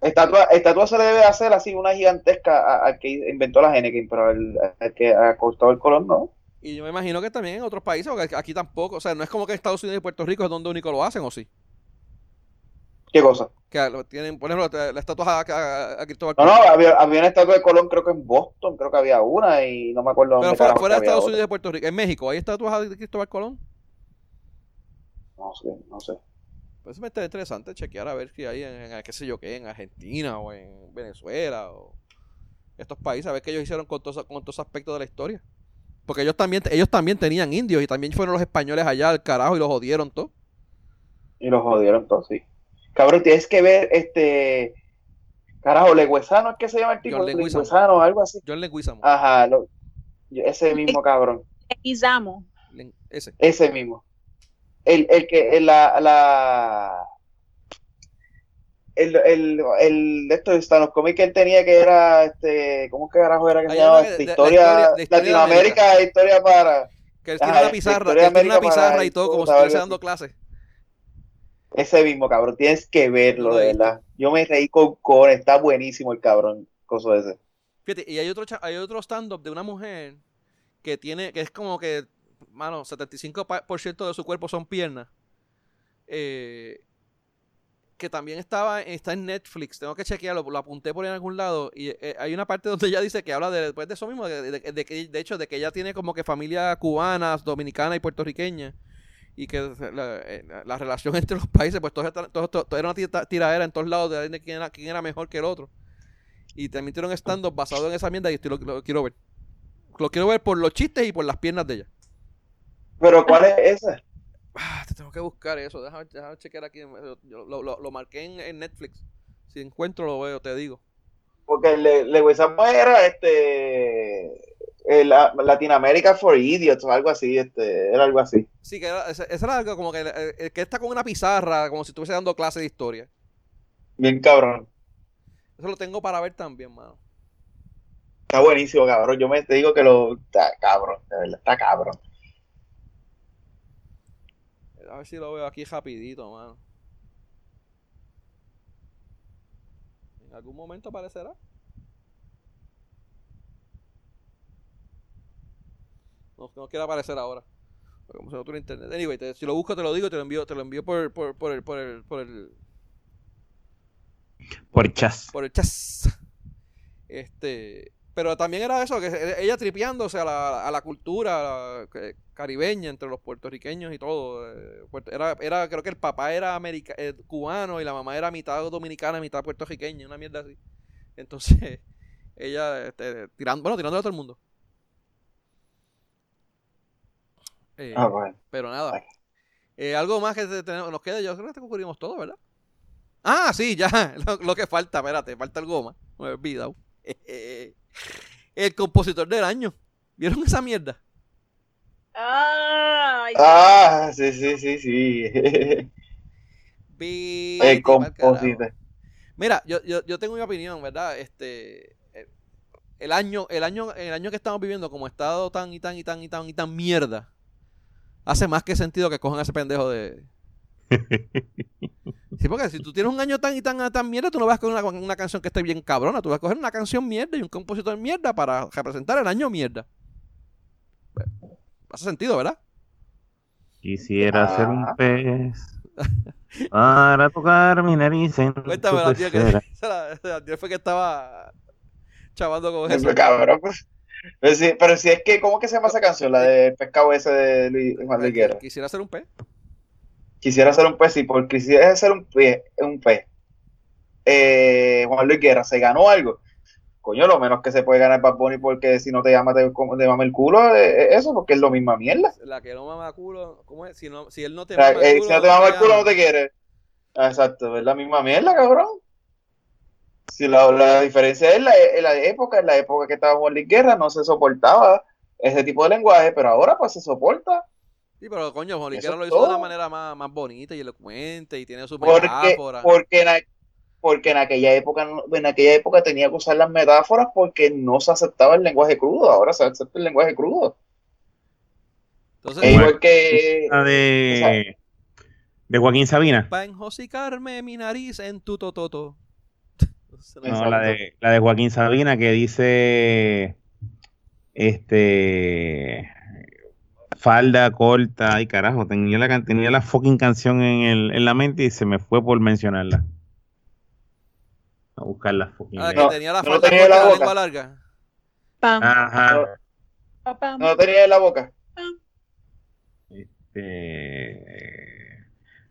Estatua, estatua se le debe hacer así, una gigantesca a- al que inventó la Henneken, pero al, al que ha costado el colón, no. Y yo me imagino que también en otros países, porque aquí tampoco, o sea, no es como que Estados Unidos y Puerto Rico es donde único lo hacen, ¿o sí? ¿Qué cosa? Que tienen, por ejemplo, la estatua a, a- a Cristóbal No, no, Colón. había, había una estatua de Colón, creo que en Boston, creo que había una, y no me acuerdo dónde Pero fuera, de Estados. Unidos y Puerto Rico, en México, ¿hay estatuas de Cristóbal Colón? No sé, no sé. Pues me está interesante chequear a ver si hay en, en, qué sé yo qué, en Argentina o en Venezuela o estos países, a ver qué ellos hicieron con todos con todos aspectos de la historia. Porque ellos también, ellos también tenían indios y también fueron los españoles allá al carajo y los jodieron todo. Y los jodieron todos, sí. Cabrón, tienes que ver este. Carajo, Legüezano es que se llama el tipo. Leguizamo. Legüezano, algo así. John Leguizamo. Ajá, lo- ese mismo cabrón. Izamo. Len- Ese. Ese mismo. El, el que, el, la, la. El, el, el, de esto de Stanley Comics que él tenía que era, este, ¿cómo que carajo era que se Hay llamaba? de- historia, de Latinoamérica, historia para. Que él tiene Ajá, una pizarra, que él tiene una pizarra y todo como si estuviese dando clases. Ese mismo cabrón, tienes que verlo, de verdad. Yo me reí con con, está buenísimo el cabrón, coso ese. Fíjate, y hay otro, hay otro stand-up de una mujer que tiene, que es como que, mano, 75% de su cuerpo son piernas. Eh, que también estaba, está en Netflix, tengo que chequearlo, lo apunté por ahí en algún lado. Y eh, hay una parte donde ella dice que habla de, después de eso mismo, de, de- de que, de hecho, de que ella tiene como que familia cubana, dominicana y puertorriqueña. Y que la, eh, la- la relación entre los países, pues todo, todo- era una tira- tiradera en todos lados de quién era, quién era mejor que el otro. Y también tiene un stand-up basado en esa mierda y estoy lo, lo quiero ver. Lo quiero ver por los chistes y por las piernas de ella. Pero ¿cuál es esa? Ah, te tengo que buscar eso. Déjame, déjame chequear aquí. Yo lo, lo- lo marqué en, en Netflix. Si encuentro, lo veo, te digo. Porque Le- Leguizamo era este la- Latinoamérica for Idiots o algo así, este, era algo así. Sí, que era, ese, ese era algo como que, eh, eh, que está con una pizarra, como si estuviese dando clase de historia. Bien cabrón. Eso lo tengo para ver también, mano. Está buenísimo, cabrón. Yo me te digo que lo está cabrón, de verdad, está cabrón. A ver si lo veo aquí rapidito, mano. En algún momento aparecerá. No, no quiere aparecer ahora. Como se en internet. Anyway, te- si lo busco te lo digo, te lo envío, te lo envío por, por, por el, por el, por el, Por chas. por el chas. Este, pero también era eso, que e- ella tripeándose a la, a la cultura caribeña entre los puertorriqueños y todo. eh, Era, era, creo que el papá era america, eh, cubano y la mamá era mitad dominicana, mitad puertorriqueña, una mierda así. Entonces, ella este, tirando, bueno, tirándole a todo el mundo. Eh, Ah, bueno. pero nada. Eh, algo más que te- tenemos- nos queda, yo creo que cubrimos todo, ¿verdad? Ah, sí, ya. Lo, lo que falta, espérate, falta algo más. Me he olvidado. El compositor del año. ¿Vieron esa mierda? Ay, Ah, sí, sí, sí, sí. Vete El compositor. Mira, yo, yo, yo tengo mi opinión, ¿verdad? Este. eh, El año, el año, el año que estamos viviendo, como estado tan y tan y tan y tan y tan mierda, hace más que sentido que cojan a ese pendejo de. Sí, porque si tú tienes un año tan y tan, tan mierda, tú no vas a coger una, una canción que esté bien cabrona, tú vas a coger una canción mierda y un compositor mierda para representar el año mierda. Hace sentido, ¿verdad? Quisiera Ah. ser un pez para tocar mi nariz en Cuéntame, la tía que la- la tía fue que estaba chavando con Eso, cabrón. pues. Pero si, pero si es que, ¿cómo que se llama esa canción? La de pescado ese de Luis Juan Guerra. Quisiera ser un pez. Quisiera ser un pez, sí, porque quisiera ser un pez, un pez. Eh, Juan Luis Guerra, ¿se ganó algo? Coño, lo menos que se puede ganar Bad Bunny porque si no te llama, te, te mama el culo, eh, eso, porque es lo misma mierda. La que no mama culo, ¿cómo es? Si, no, si él no te mama el eh, culo, si no te mama el culo, no te quiere. Ah, Exacto, es la misma mierda, cabrón. Si la, la diferencia es la, en la época, en la época que estaba Juan Luis Guerra, no se soportaba ese tipo de lenguaje, pero ahora pues se soporta. Sí, pero coño, Juan Luis Eso Guerra lo hizo de una manera más, más bonita y elocuente y tiene su Porque, metáfora. porque, en, porque en aquella época en aquella época tenía que usar las metáforas porque no se aceptaba el lenguaje crudo, ahora se acepta el lenguaje crudo. Entonces, Es igual que La de, de Joaquín Sabina. para enjocicarme mi nariz en tu tototo. No, la de, la de Joaquín Sabina que dice este falda corta, ay carajo, tenía la, tenía la fucking canción en, el, en la mente y se me fue por mencionarla. A buscar la fucking Ah, que No, tenía la no falda tenía corta la y la boca. lengua larga. pam, Ajá. pam. no lo tenía en la boca. Este,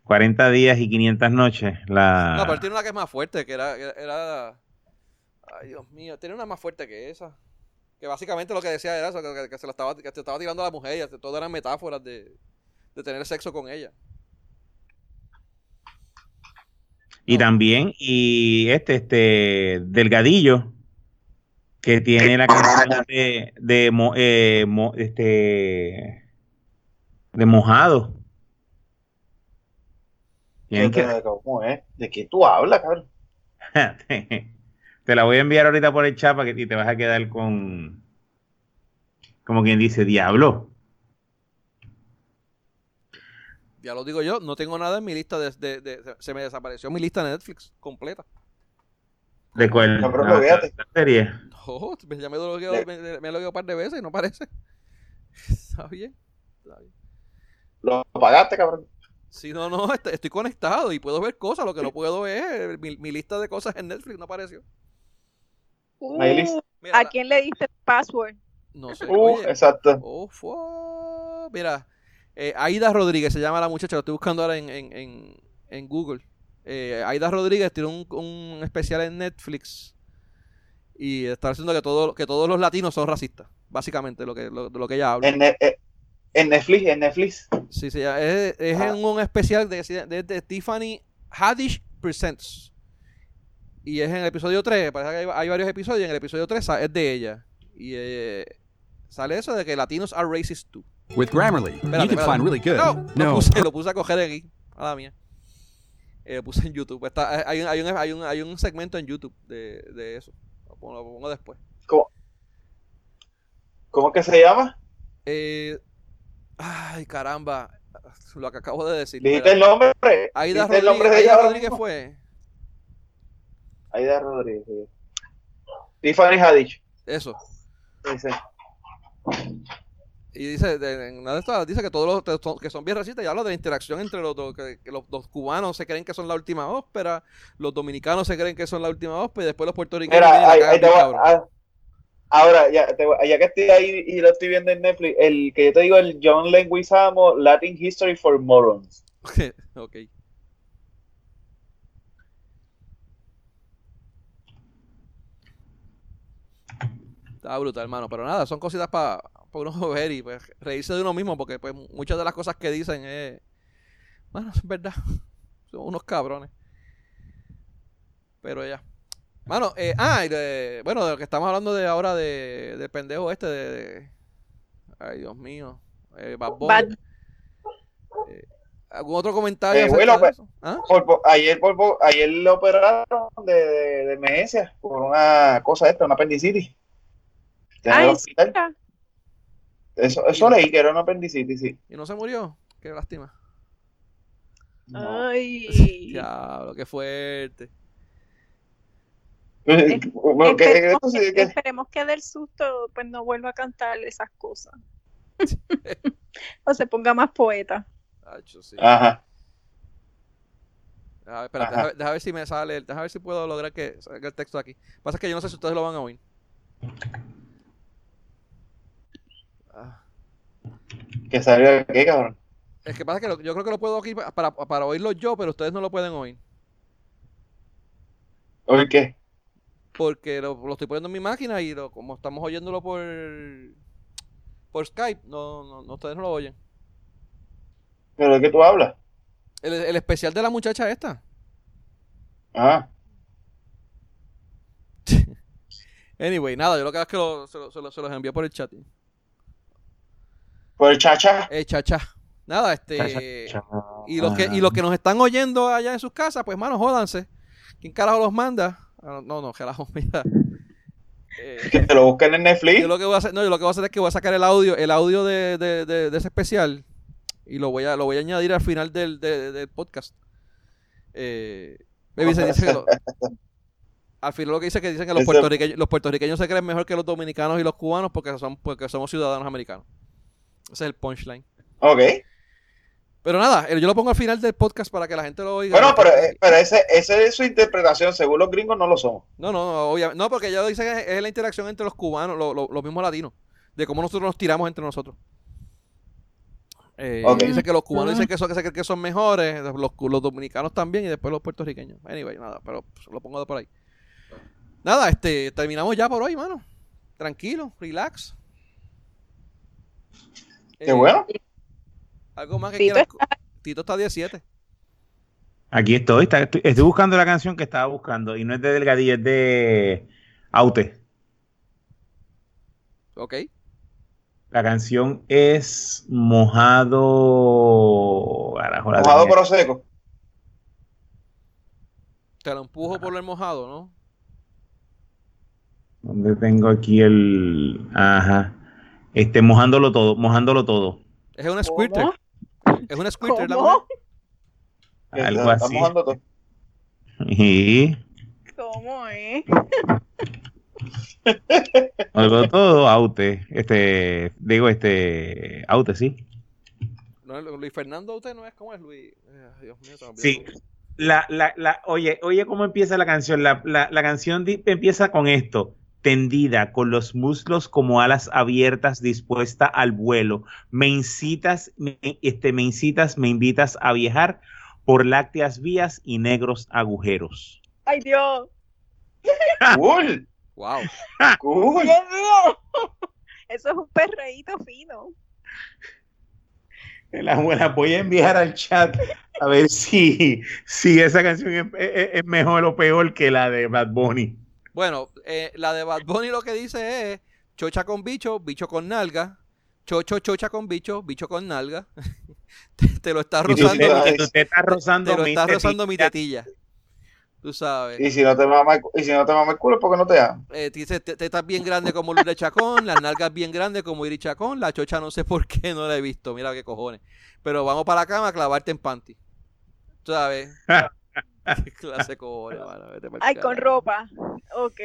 40 días y 500 noches. La, No, pero tiene una que es más fuerte, que era, era, era- Ay, Dios mío, tiene una más fuerte que esa. Que básicamente lo que decía era eso, que, que se la estaba, que se estaba tirando a la mujer, y todo eran metáforas de, de tener sexo con ella. Y también, y este, este, Delgadillo, que tiene la canción de, de, mo- eh, mo- este, de mojado. Tienen que, ¿Cómo es? ¿De qué tú hablas, cabrón? te la voy a enviar ahorita por el chat para que y te vas a quedar con, como quien dice, diablo. Ya lo digo yo, no tengo nada en mi lista de, de- de- se me desapareció mi lista de Netflix completa. ¿De cuál? No, pero Ah, logueate. la serie. Oh, ya me lo logueo, Le- me, me un par de veces y no parece. Está bien. Está bien. Lo pagaste, cabrón. Sí, no, no, est- estoy conectado y puedo ver cosas. Lo que no puedo es mi, mi lista de cosas en Netflix, no apareció. Uh, Mira, ¿A la- quién le diste el password? no sé. Uh, oye, exacto. oh, mira, eh, Aida Rodríguez se llama la muchacha, lo estoy buscando ahora en, en, en, en Google. Eh, Aida Rodríguez tiene un, un especial en Netflix y está diciendo que, todo, que todos los latinos son racistas, básicamente, lo que, lo, de lo que ella habla. En, eh, en Netflix, en Netflix. Sí, sí, es, es Ah. en un especial de, de, de Tiffany Haddish Presents. Y es en el episodio 3, parece que hay, hay varios episodios, y en el episodio 3 sa- es de ella. Y eh, sale eso de que latinos are racist too. With Grammarly, Espérate, you can espérate. find really good. No, Lo, No. puse, lo puse a coger aquí, a la mía. Eh, lo puse en YouTube. Está, eh, hay, un, hay, un, hay, un, hay un segmento en YouTube de, de eso. Lo pongo, lo pongo después. ¿Cómo, ¿Cómo que se llama? Eh, ay, caramba. Lo que acabo de decir. ¿Dijiste el nombre? Aida ¿Dijiste Rodríguez, el nombre de ella Aida Rodríguez fue. Aida Rodríguez. Tiffany Haddish. Eso. Y dice, de- en una de estas dice que todos los que son- bien racistas y habla de la interacción entre los dos, que, que los, los cubanos se creen que son la última ópera, los dominicanos se creen que son la última ópera y después los puertorriqueños Mira, ahí, ahí te voy- ah, Ahora, ya, te voy- ya que estoy ahí y lo estoy viendo en Netflix, el que yo te digo, el John Leguizamo, Latin History for Morons. ok. Está brutal, hermano. Pero nada, son cositas para uno ver y pues, reírse de uno mismo, porque pues muchas de las cosas que dicen es. Bueno, es verdad. Son unos cabrones. Pero ya. Mano, eh, ah, y de- bueno, de lo que estamos hablando de ahora de, del pendejo este de, de- Ay, Dios mío. Eh, Bad Bunny. Bad- Eh, ¿Algún otro comentario? Eh, bueno, pues-? ¿Ah? Por- por- ayer, por, por- ayer lo operaron de, de, de emergencia por una cosa esta, una apendicitis. Ah, Eso, eso leí que era una apendicitis, sí. ¿Y no se murió? Qué lástima. No. Ay. Diablo, qué fuerte. Bueno, que- Esperemos que, que- esperemos que del susto pues no vuelva a cantar esas cosas. o se ponga más poeta. Sí. Ajá. A ver, espérate, Ajá. deja, deja ver si me sale, deja ver si puedo lograr que salga el texto aquí. Pasa que yo no sé si ustedes lo van a oír. Que salió qué, cabrón. Es que pasa que lo- yo creo que lo puedo aquí pa- para, para oírlo yo, pero ustedes no lo pueden oír. ¿Oye qué? Porque lo, lo estoy poniendo en mi máquina y lo, como estamos oyéndolo por por Skype, no, no, no, ustedes no lo oyen. ¿Pero de qué tú hablas? El, el especial de la muchacha esta. Ah, Anyway, nada, yo lo que hago es que lo- se, lo- se lo- se los envío por el chat. Por el chacha. Eh, chacha. Nada, este. Y los que, y los que nos están oyendo allá en sus casas, pues mano, jódanse. ¿Quién carajo los manda? Ah, No, no, carajo, mira. Eh, Que te lo busquen en Netflix. yo lo que voy a hacer, no, yo lo que voy a hacer es que voy a sacar el audio, el audio de, de, de- de ese especial y lo voy a, lo voy a añadir al final del, de- del podcast. Eh, baby, se dice que lo- al final lo que dice que dicen que los Ese- puertorriqueños, los puertorriqueños se creen mejor que los dominicanos y los cubanos porque son, porque somos ciudadanos americanos. Ese es el punchline. Ok. Pero nada, eh, yo lo pongo al final del podcast para que la gente lo oiga. Bueno, pero, eh, pero ese, esa es su interpretación. Según los gringos, no lo somos. No, no, no, obviamente. No, porque ya lo dice que es, la interacción entre los cubanos, lo- lo- los mismos latinos, de cómo nosotros nos tiramos entre nosotros. Eh, Ok. Dice que los cubanos dicen que son, que son mejores, los, los dominicanos también y después los puertorriqueños. Anyway, nada, pero pues, lo pongo de por ahí. Nada, este, terminamos ya por hoy, mano. Tranquilo, relax. Qué Eh, bueno. Algo más que Tito quieras. Tito está 17. Aquí estoy, está- estoy, estoy buscando la canción que estaba buscando y no es de Delgadillo, es de Aute. Ok. La canción es Mojado. Carajo, la Mojado pero seco. Te lo empujo por el mojado, ¿no? ¿Dónde tengo aquí el. Ajá. Este, mojándolo todo, mojándolo todo. Es una squirter. ¿Cómo? Es una squirter la ¿Cómo? mujer. Que Algo así. está mojando todo. Y ¿Cómo es? Algo todo, Aute. Este, digo, este, Aute, sí. No, Luis Fernando, usted no es como es Luis. Eh, Dios mío, olvidó Sí. La, la, la, oye, oye, ¿cómo empieza la canción? La, la, la canción empieza con esto. Tendida, con los muslos como alas abiertas, dispuesta al vuelo. Me incitas, me, este, me incitas, me invitas a viajar por lácteas vías y negros agujeros. Ay, Dios. Cool, Wow. cool. Dios mío. Eso es un perreíto fino. La, la voy a enviar al chat a ver si, si esa canción es, es- es mejor o peor que la de Bad Bunny. Bueno, eh, la de Bad Bunny lo que dice es chocha con bicho, bicho con nalga. Chocho, chocha con bicho, bicho con nalga. te, te lo está rozando, te- te, estás rozando te lo mi está rozando mi tetilla. Tú sabes. Y si no te mama, y si no te mama el culo, ¿por qué no te da? Eh, dice, te- tetas bien grandes como Luis de Chacón, las nalgas bien grandes como Iri Chacón, la chocha no sé por qué no la he visto, mira qué cojones. Pero vamos para la cama a clavarte en panty. Tú ¿Sabes? qué clase cojones, mano, vete Ay, con ropa. Ok.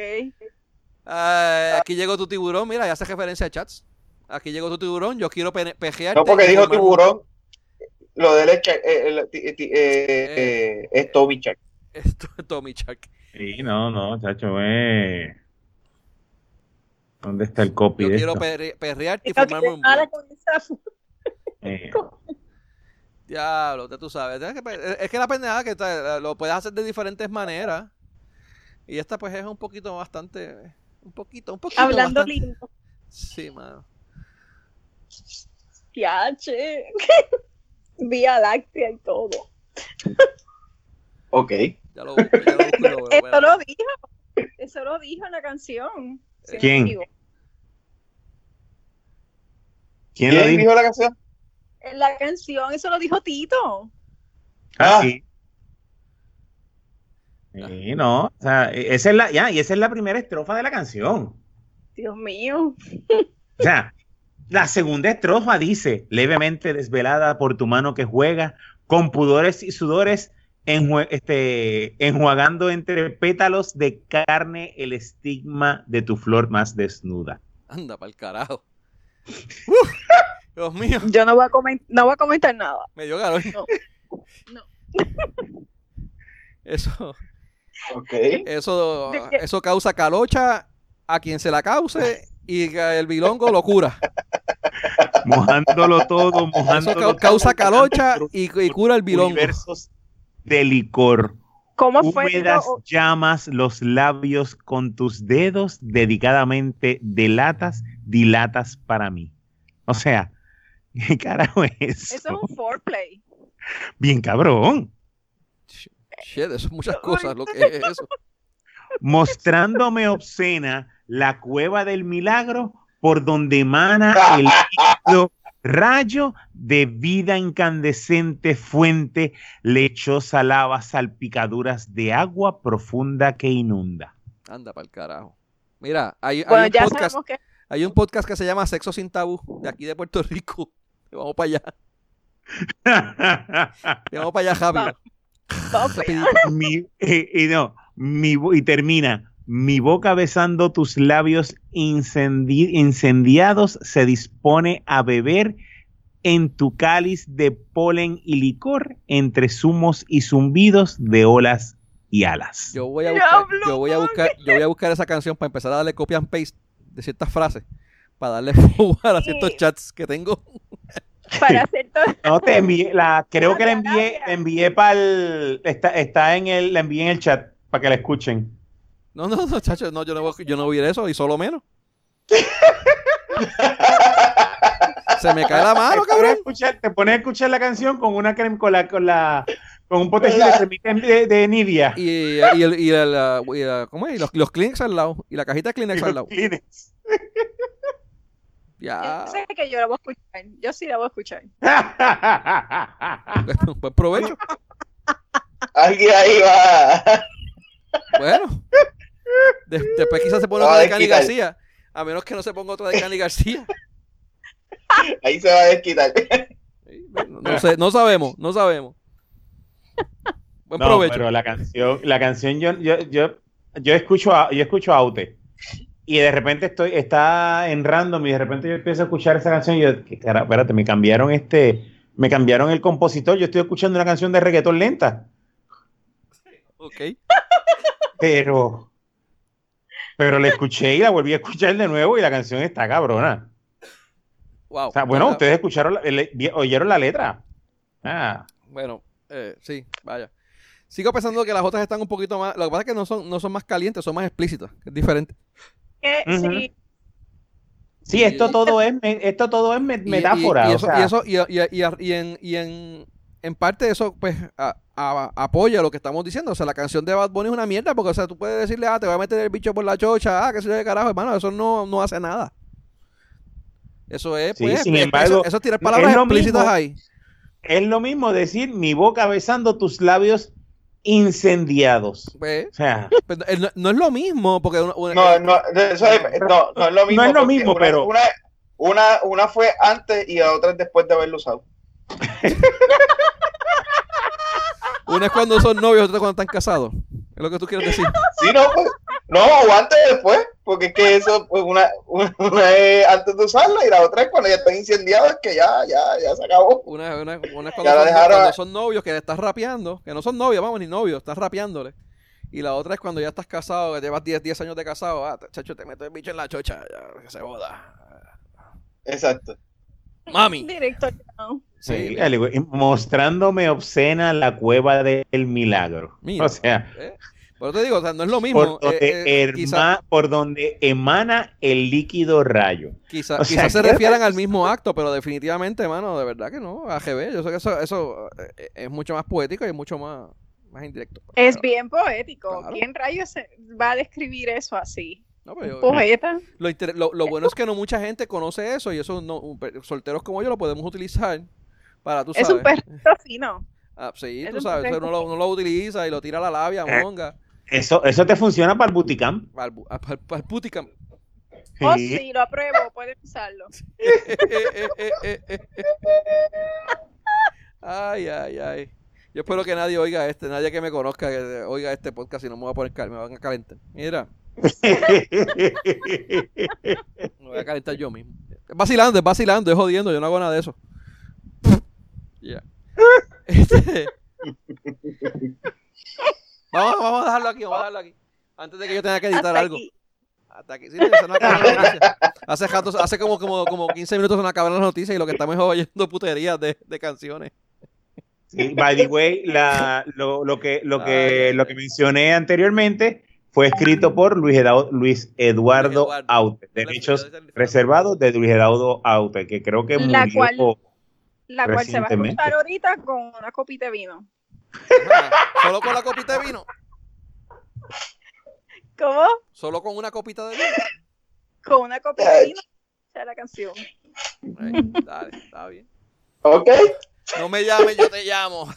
Ah, aquí llegó tu tiburón, mira, ya hace referencia a chats. Aquí llegó tu tiburón, yo quiero pe- pejearte. No, porque dijo tiburón. Lo de él es, eh, eh, eh, es Toby Chuck. Es Tommy Chuck. Sí, no, no, chacho, eh. ¿Dónde está el copy Yo de quiero esto? perre- perrearte y formarme un con esa Eh, Diablo, ya tú sabes. Es que, es que la pendejada que está- lo puedes hacer de diferentes maneras. Y esta pues es un poquito bastante... Un poquito, un poquito Hablando bastante- lindo. Sí, mano. Piache. Vía láctea y todo. Ok. Ya lo busco, ya lo busco y lo veo. Eso lo dijo. Eso lo dijo en la canción. Si no me ¿Quién? equivoco. ¿Quién lo ¿Quién dijo? dijo la canción? En la canción, eso lo dijo Tito. Ah, sí. Sí, no, o sea, esa es la, ya, y esa es la primera estrofa de la canción. Dios mío. O sea, la segunda estrofa dice, levemente desvelada por tu mano que juega, con pudores y sudores, enjue- este, enjuagando entre pétalos de carne el estigma de tu flor más desnuda. Anda, para el carajo. Dios mío, Yo no voy a, comen- no voy a comentar nada. me dio calor. No, no. Eso, Ok. eso, eso causa calocha a quien se la cause y el bilongo lo cura. Mojándolo todo, Eso mojándolo todo, causa calocha y, y cura el bilongo. universos de licor. ¿Cómo fue? Húmedas Tito? llamas los labios con tus dedos, dedicadamente delatas, dilatas para mí. O sea, ¿qué carajo es eso? Eso es un foreplay. Bien cabrón. Shit, eso es muchas cosas lo que es eso. Mostrándome obscena la cueva del milagro por donde emana el líquido rayo de vida incandescente fuente, lechosa lava, salpicaduras de agua profunda que inunda. Anda para el carajo. Mira, hay, hay Bueno, un ya podcast, sabemos que hay un podcast que se llama Sexo sin Tabú, de aquí de Puerto Rico. Vamos para allá. Vamos para allá, Javi. vamos para allá. Rapidito. mi, eh, y no, mi, y termina. Mi boca besando tus labios incendi- incendiados se dispone a beber en tu cáliz de polen y licor entre zumos y zumbidos de olas y alas. Yo voy a buscar, yo voy a buscar, yo voy a buscar esa canción para empezar a darle copy and paste de ciertas frases. Para darle forward a ciertos Sí. chats que tengo. Para hacer todo. No te envié, la, creo que la envié, la envié para el, está, está en el, la envié en el chat para que la escuchen. No, no, no, chacho, no, yo no voy, yo no voy a ir eso y solo menos. Se me cae la mano, te, pones a cabrón. escuchar, te pones a escuchar la canción con una crema, con la, con la, con un potecito de cremita de, de Nivea. Y, y, el, y, el, uh, y, uh, ¿cómo es? Y los, los Kleenex al lado. Y la cajita de Kleenex al lado. Kleenex. Ya. Yo sé que yo la voy a escuchar. Yo sí la voy a escuchar. Buen provecho. Alguien ahí va. Bueno. De- después quizás se pone otra de Cani. García. A menos que no se ponga otra de Cani García. Ahí se va a desquitar. No, no sé, no sabemos, no sabemos. Buen No, provecho. pero la canción, la canción yo, yo, yo, yo escucho a, yo escucho a Aute y de repente estoy, está en random y de repente yo empiezo a escuchar esa canción y yo, ¿qué cara, espérate, me cambiaron este, me cambiaron el compositor, yo estoy escuchando una canción de reggaetón lenta, Ok. pero, pero la escuché y la volví a escuchar de nuevo y la canción está cabrona. Wow. O sea, bueno, ustedes escucharon, la- le- vi- oyeron la letra. Ah, Bueno, eh, sí, vaya. Sigo pensando que las otras están un poquito más. Lo que pasa es que no son, no son más calientes, son más explícitas. Es diferente. Que sí, sí, esto todo es, esto todo es me- Y- y- metáfora. Y, o eso, sea, y, eso- y, y- y- y en, y en, en parte eso, pues, a- a- apoya lo que estamos diciendo. O sea, la canción de Bad Bunny es una mierda porque, o sea, tú puedes decirle, ah, te voy a meter el bicho por la chocha, ah, que se de carajo, hermano, eso no, no hace nada. Eso es, Sí, pues, sin es- embargo, eso, eso es tirar palabras es explícitas mismo. ahí. es lo mismo decir mi boca besando tus labios incendiados. Pues, O sea, pues, no, no es lo mismo porque una- una- No, no, eso es- no, no es lo mismo. No es lo mismo, una- pero- Una, una, una fue antes y la otra es después de haberlo usado. una es cuando son novios, otra cuando están casados. Es lo que tú quieres decir. Sí, no, pues, no, o antes después, porque es que eso, pues una, una, es antes de usarla y la otra es cuando ya están incendiados, que ya, ya, ya se acabó. Una, una, una es Ya cuando la son, dejaron- cuando son novios que le estás rapeando, que no son novios, vamos, ni novios, estás rapeándole. Y la otra es cuando ya estás casado, que llevas 10, 10 años de casado, ah, chacho, te meto el bicho en la chocha, ya, que se boda. Exacto. Mami. directo. no. Sí, sí, al igual- mostrándome obscena la cueva del milagro. Mira. O sea, ¿eh? Pero te digo, o sea, no es lo mismo. por donde, eh, eh, quizá por donde emana el líquido rayo. quizá, o sea, quizá se refieran al mismo acto, pero definitivamente, mano, de verdad que no. AGB, yo sé que eso, eso eh, es mucho más poético y es mucho más, más indirecto. pues. Es bien poético. Claro. ¿Quién rayos se- va a describir eso así? no, pero yo- Poeta. Lo, inter- lo, lo bueno es que no mucha gente conoce eso y eso no, solteros como yo lo podemos utilizar para, tú Es sabes. un perrito fino. Ah, sí, es tú sabes, uno lo, uno lo utiliza y lo tira a la labia, Eh. monga, Eso, eso te funciona para el buticam. para el, bu- a- para el- para el. Oh, Sí. lo apruebo. Pueden usarlo. ay, ay, ay. Yo espero que nadie oiga este, nadie que me conozca que oiga este podcast y no me voy a poner me van a calentar. Mira, me voy a calentar yo mismo. Es vacilando, es vacilando, es jodiendo, yo no hago nada de eso. Ya. Este- vamos, vamos a dejarlo aquí, vamos a dejarlo aquí. Antes de que yo tenga que editar Hasta algo. aquí. Hasta aquí. Sí. Hace, rato- hace como, como, como 15 minutos se nos acabaron las noticias y lo que estamos es oyendo puterías de, de canciones. Sí, by the way, la- lo, lo que, lo, que, lo que mencioné anteriormente fue escrito por Luis, Eduardo, Eduardo. Aute, derechos reservados de Luis Eduardo Aute, que creo que La murió. cual- La cual se va a escuchar ahorita con una copita de vino. Ajá. Solo con la copita de vino. ¿Cómo? Solo con una copita de vino. Con una copita de vino. escuchar la canción. Eh, dale, está bien. Ok, No me llames, yo te llamo.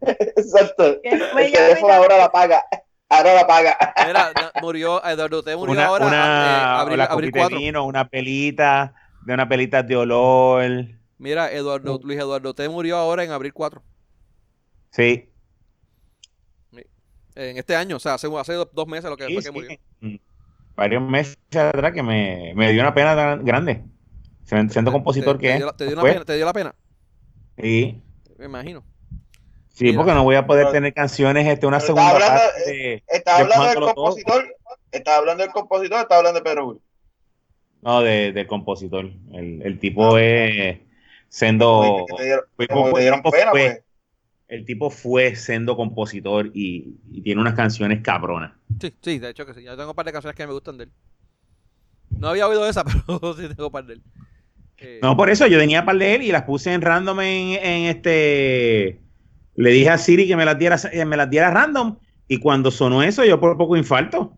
exacto. Que me ahora la paga. Ahora la paga. Mira, murió, Eduardo T murió Una, ahora. una, eh, abril, copita de 4. vino, una pelita, de una pelita de olor. Mira, Eduardo, Luis Eduardo T murió ahora en abril 4. Sí. En este año, o sea, hace, hace dos- meses lo que Sí, fue que sí. murió. Varios meses atrás que me, me dio una pena tan grande. Siendo compositor te, que te es. dio, la- te dio una Fue. pena, te dio la pena, Sí, me imagino. sí, Mira. porque no voy a poder Pero- tener canciones este, una segunda hablando- parte de- Estaba de hablando del compositor. Estaba hablando del compositor, estaba hablando de Pedro Julio. No, de, del compositor. El, el tipo es siendo. Como que te dieron, fue como que te dieron pena, fue- pues. El tipo fue siendo compositor y, y tiene unas canciones cabronas. Sí, sí, de hecho que sí. Ya tengo un par de canciones que me gustan de él. No había oído esa, pero sí tengo un par de él. Eh, No, por eso yo tenía par de él y las puse en random en, en este. Le dije a Siri que me las diera, eh, me las diera random. Y cuando sonó eso, yo por poco infarto.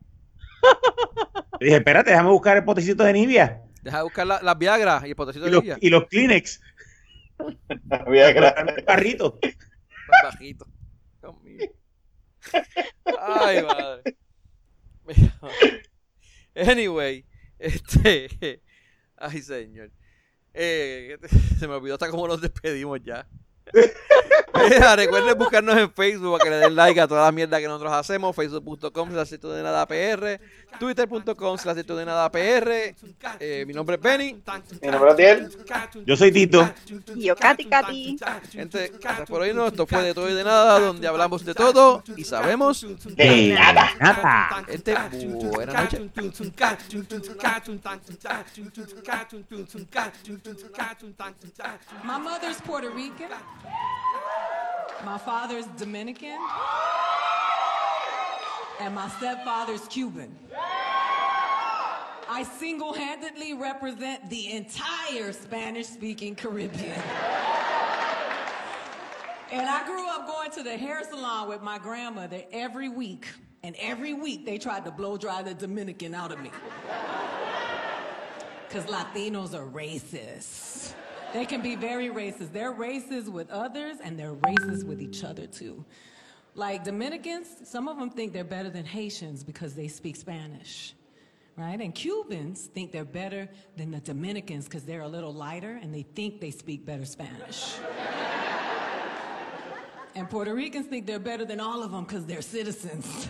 Le dije, espérate, déjame buscar el potecito de Nivea Deja de buscar la- las Viagra y el potecito y de los, Lidia. y los Kleenex. Había que- colocarme el carrito. Bajito. Ay, madre. Anyway, este. Ay, señor. Eh, se me olvidó hasta cómo nos despedimos ya. Recuerden buscarnos en Facebook para que le den like a toda la mierda que nosotros hacemos. Facebook.com slash de nada PR. Twitter.com slash de nada PR. Eh, mi nombre es Benny. Mi nombre es Diel. Yo soy Tito. Y yo, Katy, Katy. Gente, gracias por oírnos. Esto fue de todo y de nada, donde hablamos de todo y sabemos. De nada. nada. Gente, buenas noches. My mother's Puerto Rican. My father's Dominican. And my stepfather's Cuban. I single handedly represent the entire Spanish speaking Caribbean. And I grew up going to the hair salon with my grandmother every week. And every week they tried to blow dry the Dominican out of me. Because Latinos are racist. They can be very racist. They're racist with others and they're racist with each other too. Like Dominicans, some of them think they're better than Haitians because they speak Spanish. Right? And Cubans think they're better than the Dominicans because they're a little lighter and they think they speak better Spanish. and Puerto Ricans think they're better than all of them because they're citizens.